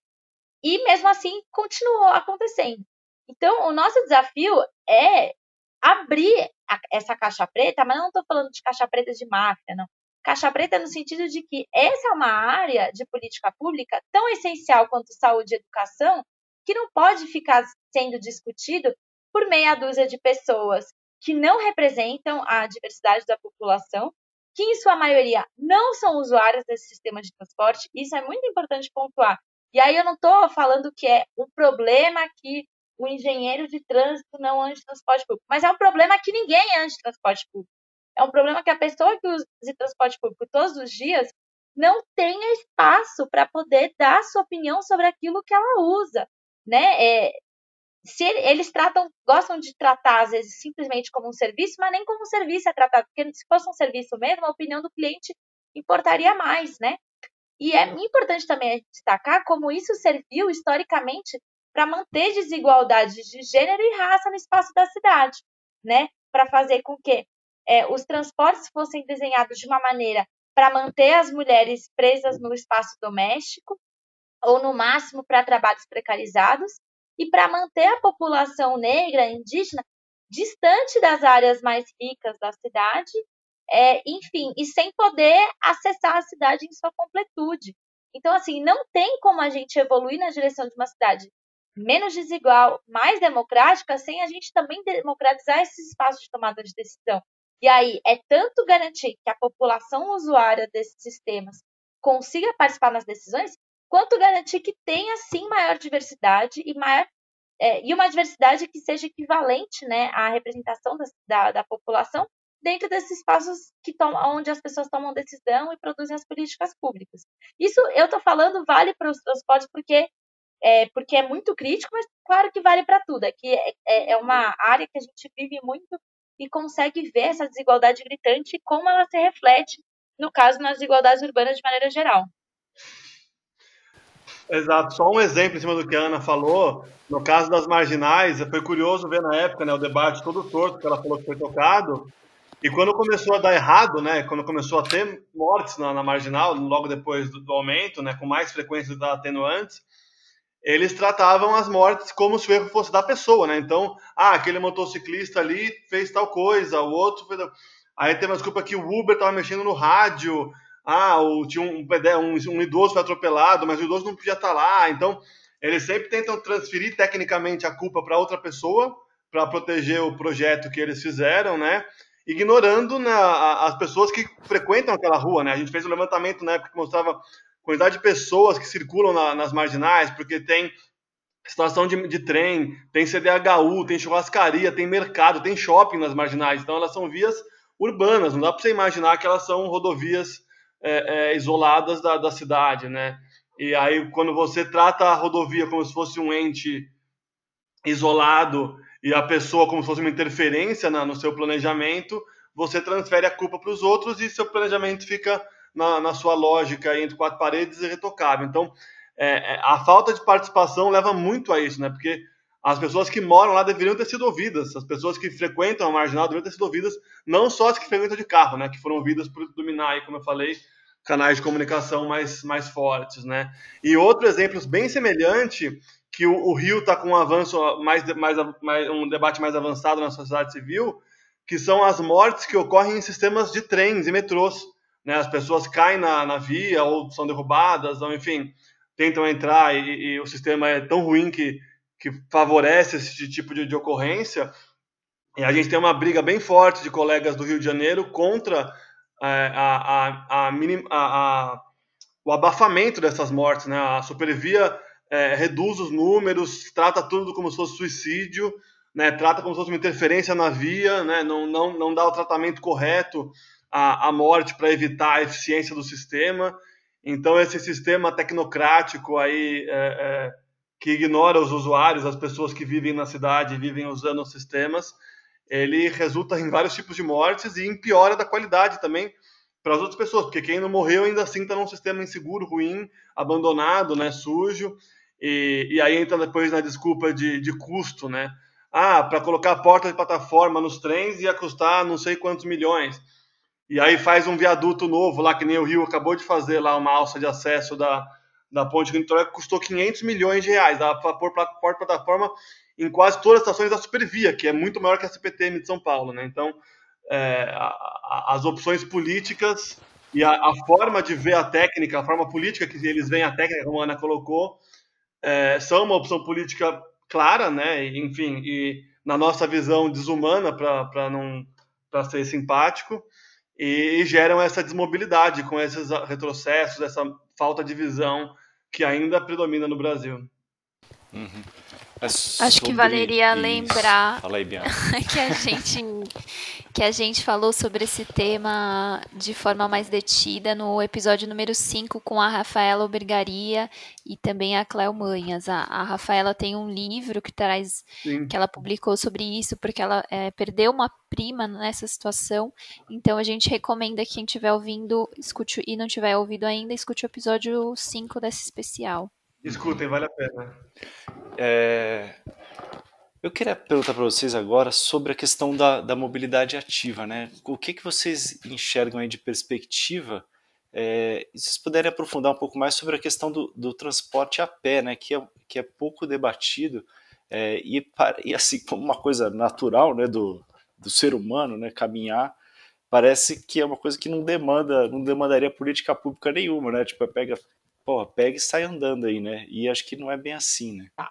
e mesmo assim continuou acontecendo. Então, o nosso desafio é abrir a, essa caixa preta, mas não estou falando de caixa preta de máfia, não caixa preta no sentido de que essa é uma área de política pública tão essencial quanto saúde e educação que não pode ficar sendo discutido por meia dúzia de pessoas que não representam a diversidade da população, que em sua maioria não são usuários desse sistema de transporte. Isso é muito importante pontuar. E aí eu não estou falando que é um problema que o engenheiro de trânsito não ande transporte público, mas é um problema que ninguém ande transporte público. É um problema que a pessoa que usa transporte público todos os dias não tenha espaço para poder dar sua opinião sobre aquilo que ela usa, né? É, se eles tratam, gostam de tratar às vezes simplesmente como um serviço, mas nem como um serviço é tratado, porque se fosse um serviço mesmo, a opinião do cliente importaria mais, né? E é importante também destacar como isso serviu historicamente para manter desigualdades de gênero e raça no espaço da cidade, né? Para fazer com que é, os transportes fossem desenhados de uma maneira para manter as mulheres presas no espaço doméstico, ou no máximo para trabalhos precarizados, e para manter a população negra, indígena, distante das áreas mais ricas da cidade, é, enfim, e sem poder acessar a cidade em sua completude. Então, assim, não tem como a gente evoluir na direção de uma cidade menos desigual, mais democrática, sem a gente também democratizar esses espaços de tomada de decisão E aí é tanto garantir que a população usuária desses sistemas consiga participar nas decisões, quanto garantir que tenha sim maior diversidade e maior é, e uma diversidade que seja equivalente né, à representação da, da, da população dentro desses espaços que onde as pessoas tomam decisão e produzem as políticas públicas. Isso eu estou falando vale para os transportes porque é, porque é muito crítico, mas claro que vale para tudo. É, é, é uma área que a gente vive muito e consegue ver essa desigualdade gritante e como ela se reflete, no caso, nas desigualdades urbanas de maneira geral. Exato, só um exemplo em cima do que a Ana falou. No caso das marginais, foi curioso ver na época né, o debate todo torto que ela falou que foi tocado. E quando começou a dar errado, né, quando começou a ter mortes na, na marginal, logo depois do, do, aumento, né, com mais frequência do que estava tendo antes, eles tratavam as mortes como se o erro fosse da pessoa, né? Então, ah, aquele motociclista ali fez tal coisa, o outro fez... Aí tem uma desculpa que o Uber estava mexendo no rádio, ah, o, tinha um, um, um, idoso foi atropelado, mas o idoso não podia estar tá lá. Então, eles sempre tentam transferir tecnicamente a culpa para outra pessoa para proteger o projeto que eles fizeram, né? Ignorando né, as pessoas que frequentam aquela rua, né? A gente fez um levantamento na época que mostrava quantidade de pessoas que circulam na, nas marginais, porque tem estação de, de, trem, tem CDHU, tem churrascaria, tem mercado, tem shopping nas marginais. Então, elas são vias urbanas, não dá para você imaginar que elas são rodovias é, é, isoladas da, da cidade, né? E aí, quando você trata a rodovia como se fosse um ente isolado e a pessoa como se fosse uma interferência na, no seu planejamento, você transfere a culpa para os outros e seu planejamento fica na, na, sua lógica entre quatro paredes e retocável. Então, é, é, a falta de participação leva muito a isso, né? Porque as pessoas que moram lá deveriam ter sido ouvidas, as pessoas que frequentam a marginal deveriam ter sido ouvidas, não só as que frequentam de carro, né? Que foram ouvidas por dominar, como eu falei, canais de comunicação mais, mais fortes, né? E outro exemplo bem semelhante, que o, o Rio está com um avanço mais, mais, mais, um debate mais avançado na sociedade civil, que são as mortes que ocorrem em sistemas de trens e metrôs, né? As pessoas caem na, na via ou são derrubadas, ou enfim, tentam entrar e, e o sistema é tão ruim que, que favorece esse tipo de, de ocorrência. E a gente tem uma briga bem forte de colegas do Rio de Janeiro contra é, a, a, a, o abafamento dessas mortes. Né? A Supervia é, reduz os números, trata tudo como se fosse suicídio, né? trata como se fosse uma interferência na via, né? não, não, não dá o tratamento correto à, à morte para evitar a eficiência do sistema. Então, esse sistema tecnocrático aí, é, é, que ignora os usuários, as pessoas que vivem na cidade, vivem usando os sistemas, ele resulta em vários tipos de mortes e em piora da qualidade também para as outras pessoas, porque quem não morreu ainda assim está num sistema inseguro, ruim, abandonado, né, sujo, e, e aí entra depois na desculpa de, de custo, né? Ah, para colocar a porta de plataforma nos trens ia custar não sei quantos milhões. E aí faz um viaduto novo lá, que nem o Rio acabou de fazer lá, uma alça de acesso da, da ponte de Niterói, que custou 500 milhões de reais. Dá para pôr plataforma em quase todas as estações da Supervia, que é muito maior que a CPTM de São Paulo. Né? Então, é, a, a, as opções políticas e a, a, forma de ver a técnica, a forma política que eles veem a técnica, como a Ana colocou, é, são uma opção política clara, né? enfim, e na nossa visão desumana para não para ser simpático e, geram essa desmobilidade com esses retrocessos, essa falta de visão que ainda predomina no Brasil. Uhum. É Acho que valeria isso. lembrar aí, que a gente que a gente falou sobre esse tema de forma mais detida no episódio número 5 com a Rafaela Obergaria e também a Cléo Manhas. A, a Rafaela tem um livro que traz Sim. que ela publicou sobre isso porque ela é, perdeu uma prima nessa situação. Então a gente recomenda que quem estiver ouvindo, escute e não tiver ouvido ainda, escute o episódio 5 desse especial. Escutem, vale a pena. É... Eu queria perguntar para vocês agora sobre a questão da, da mobilidade ativa, né? O que, que vocês enxergam aí de perspectiva? É, se vocês puderem aprofundar um pouco mais sobre a questão do, do transporte a pé, né? Que é, que é pouco debatido é, e, e, assim como uma coisa natural, né? Do, do ser humano, né? Caminhar parece que é uma coisa que não demanda, não demandaria política pública nenhuma, né? Tipo, pega pô, pega e sai andando aí, né? E acho que não é bem assim, né? Tá.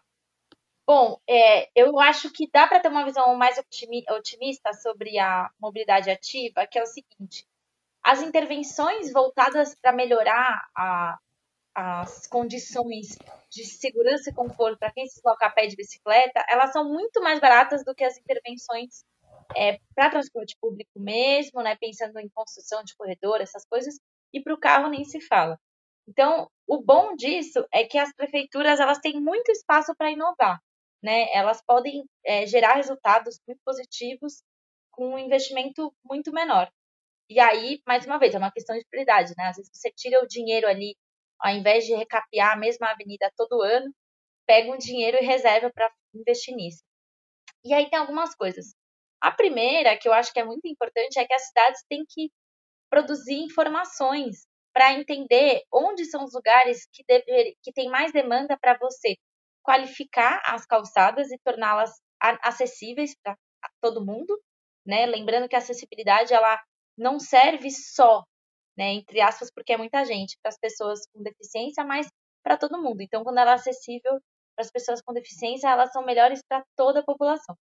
Bom, é, eu acho que dá para ter uma visão mais otimista sobre a mobilidade ativa, que é o seguinte: as intervenções voltadas para melhorar a, as condições de segurança e conforto para quem se desloca a pé de bicicleta, elas são muito mais baratas do que as intervenções é, para transporte público mesmo, né, pensando em construção de corredor, essas coisas, e para o carro nem se fala. Então, o bom disso é que as prefeituras elas têm muito espaço para inovar, né? Elas podem é, gerar resultados muito positivos com um investimento muito menor. E aí, mais uma vez, é uma questão de prioridade, né? Às vezes você tira o dinheiro ali, ao invés de recapear a mesma avenida todo ano, pega um dinheiro e reserva para investir nisso. E aí tem algumas coisas. A primeira, que eu acho que é muito importante, é que as cidades têm que produzir informações para entender onde são os lugares que, dever, que tem mais demanda para você qualificar as calçadas e torná-las acessíveis para todo mundo, né? Lembrando que a acessibilidade ela não serve só, né, entre aspas, porque é muita gente, para as pessoas com deficiência, mas para todo mundo. Então, quando ela é acessível para as pessoas com deficiência, elas são melhores para toda a população.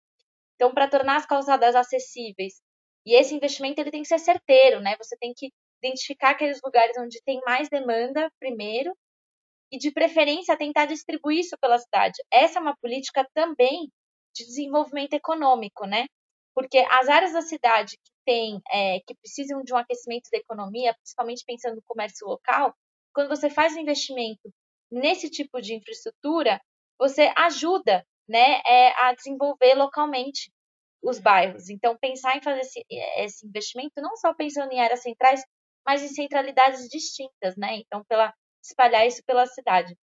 Então, para tornar as calçadas acessíveis, e esse investimento ele tem que ser certeiro, né? Você tem que identificar aqueles lugares onde tem mais demanda primeiro e de preferência tentar distribuir isso pela cidade. Essa é uma política também de desenvolvimento econômico, né? Porque as áreas da cidade que tem, é, que precisam de um aquecimento da economia, principalmente pensando no comércio local, quando você faz um investimento nesse tipo de infraestrutura, você ajuda né, é, a desenvolver localmente os bairros. Então, pensar em fazer esse, esse, investimento não só pensando em áreas centrais, mas em centralidades distintas, né? Então, pela espalhar isso pela cidade.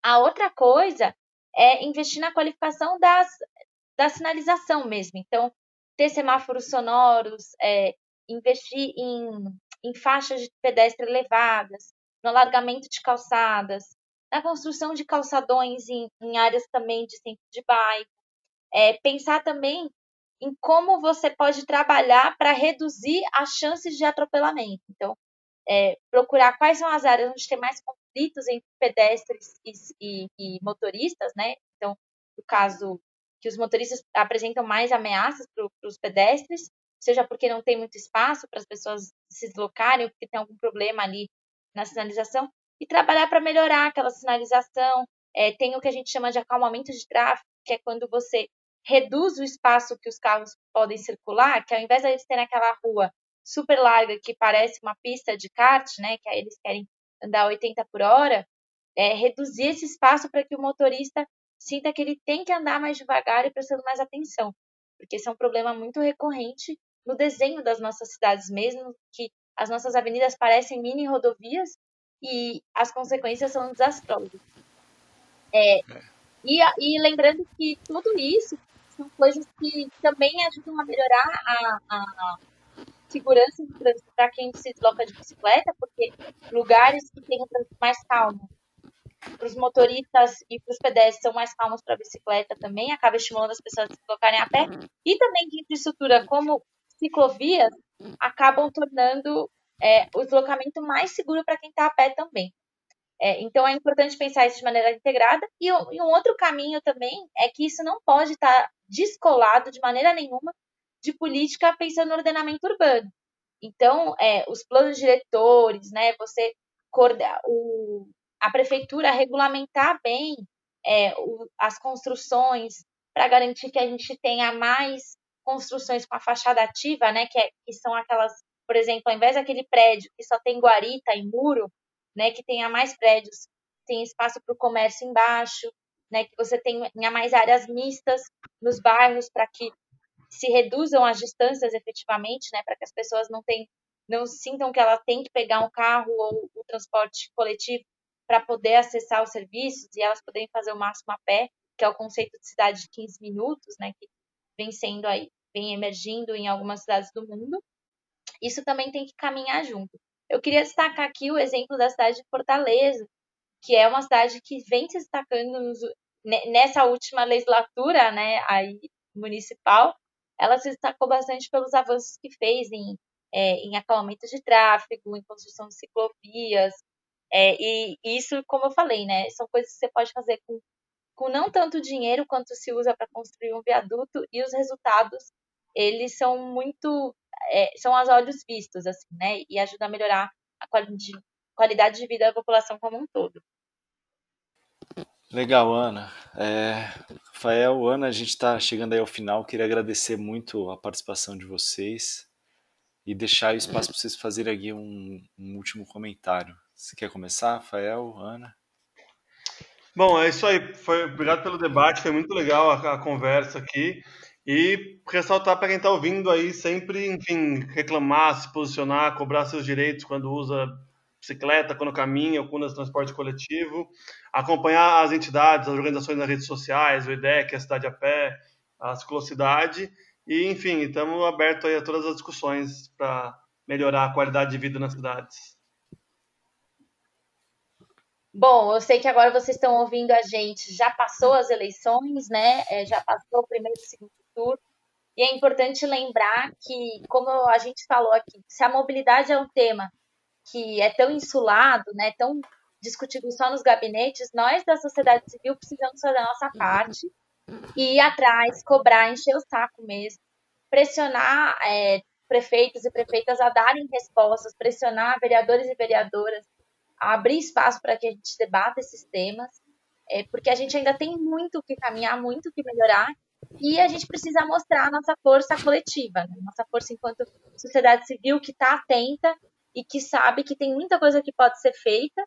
A outra coisa é investir na qualificação das, da sinalização mesmo. Então, ter semáforos sonoros, é, investir em, em faixas de pedestre elevadas, no alargamento de calçadas, na construção de calçadões em, em áreas também de centro de bairro, é, pensar também em como você pode trabalhar para reduzir as chances de atropelamento. Então, é, procurar quais são as áreas onde tem mais conflitos entre pedestres e, e, e motoristas, né? Então, no caso que os motoristas apresentam mais ameaças para os pedestres, seja porque não tem muito espaço para as pessoas se deslocarem porque tem algum problema ali na sinalização, e trabalhar para melhorar aquela sinalização. É, tem o que a gente chama de acalmamento de tráfego, que é quando você reduz o espaço que os carros podem circular, que ao invés de eles terem aquela rua super larga que parece uma pista de kart, né, que aí eles querem andar 80 por hora, é, reduzir esse espaço para que o motorista sinta que ele tem que andar mais devagar e prestando mais atenção, porque esse é um problema muito recorrente no desenho das nossas cidades mesmo, que as nossas avenidas parecem mini rodovias e as consequências são desastrosas. É, e, e lembrando que tudo isso são coisas que também ajudam a melhorar a, a segurança do trânsito para quem se desloca de bicicleta, porque lugares que têm um trânsito mais calmo para os motoristas e para os pedestres são mais calmos para a bicicleta também, acaba estimulando as pessoas a se colocarem a pé. E também que infraestrutura como ciclovias acabam tornando é, o deslocamento mais seguro para quem está a pé também. É, então é importante pensar isso de maneira integrada. E, e, um outro caminho também é que isso não pode estar descolado de maneira nenhuma de política pensando no ordenamento urbano. Então, é, os planos diretores, né, você o, a prefeitura regulamentar bem é, o, as construções para garantir que a gente tenha mais construções com a fachada ativa, né, que, é, que são aquelas, por exemplo, ao invés daquele prédio que só tem guarita e muro, né, que tenha mais prédios, tem espaço para o comércio embaixo, né, que você tenha mais áreas mistas nos bairros para que se reduzam as distâncias efetivamente, né, para que as pessoas não tenham não sintam que ela tem que pegar um carro ou o transporte coletivo para poder acessar os serviços e elas poderem fazer o máximo a pé, que é o conceito de cidade de 15 minutos, né, que vem sendo aí, vem emergindo em algumas cidades do mundo. Isso também tem que caminhar junto. Eu queria destacar aqui o exemplo da cidade de Fortaleza, que é uma cidade que vem se destacando nos, nessa última legislatura, né, aí municipal, ela se destacou bastante pelos avanços que fez em, é, em acalmamento de tráfego, em construção de ciclovias, é, e isso, como eu falei, né, são coisas que você pode fazer com, com não tanto dinheiro quanto se usa para construir um viaduto e os resultados eles são muito é, são aos olhos vistos assim né e ajuda a melhorar a qualidade de vida da população como um todo. Legal Ana. É, Rafael Ana a gente está chegando aí ao final. Queria agradecer muito a participação de vocês e deixar o espaço para vocês fazerem aqui um, um último comentário. Você quer começar Rafael Ana? Bom, é isso aí. Foi, obrigado pelo debate, foi muito legal a, a conversa aqui. E ressaltar para quem está ouvindo aí, sempre, enfim, reclamar, se posicionar, cobrar seus direitos quando usa bicicleta, quando caminha ou quando usa transporte coletivo, acompanhar as entidades, as organizações nas redes sociais, o IDEC, a Cidade a Pé, a Ciclocidade, e, enfim, estamos abertos aí a todas as discussões para melhorar a qualidade de vida nas cidades. Bom, eu sei que agora vocês estão ouvindo a gente, já passou as eleições, né? É, já passou o primeiro e segundo E é importante lembrar que, como a gente falou aqui, se a mobilidade é um tema que é tão insulado, né, tão discutido só nos gabinetes, nós da sociedade civil precisamos fazer a nossa parte e ir atrás, cobrar, encher o saco mesmo, pressionar é, prefeitos e prefeitas a darem respostas, pressionar vereadores e vereadoras a abrir espaço para que a gente debata esses temas, é, porque a gente ainda tem muito que caminhar, muito que melhorar, e a gente precisa mostrar a nossa força coletiva, né? nossa força enquanto sociedade civil que está atenta e que sabe que tem muita coisa que pode ser feita.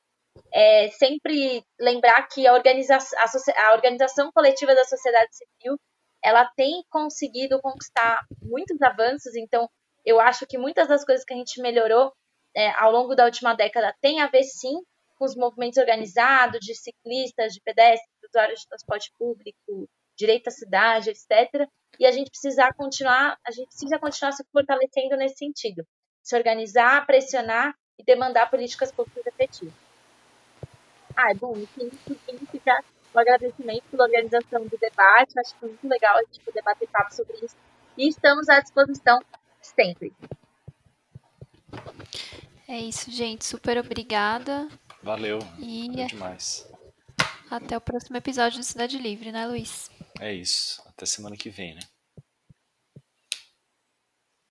É, sempre lembrar que a, organiza a, a organização coletiva da sociedade civil ela tem conseguido conquistar muitos avanços, então eu acho que muitas das coisas que a gente melhorou é, ao longo da última década tem a ver sim com os movimentos organizados de ciclistas, de pedestres, de usuários de transporte público, direito à cidade, etc. E a gente precisa continuar, a gente precisa continuar se fortalecendo nesse sentido, se organizar, pressionar e demandar políticas públicas efetivas. Ah, é bom, enfim, fica o agradecimento pela organização do debate. Acho que foi muito legal a gente poder bater papo sobre isso. E estamos à disposição sempre. É isso, gente. Super obrigada. Valeu. E Valeu demais. Até o próximo episódio do Cidade Livre, né, Luiz? É isso. Até semana que vem, né?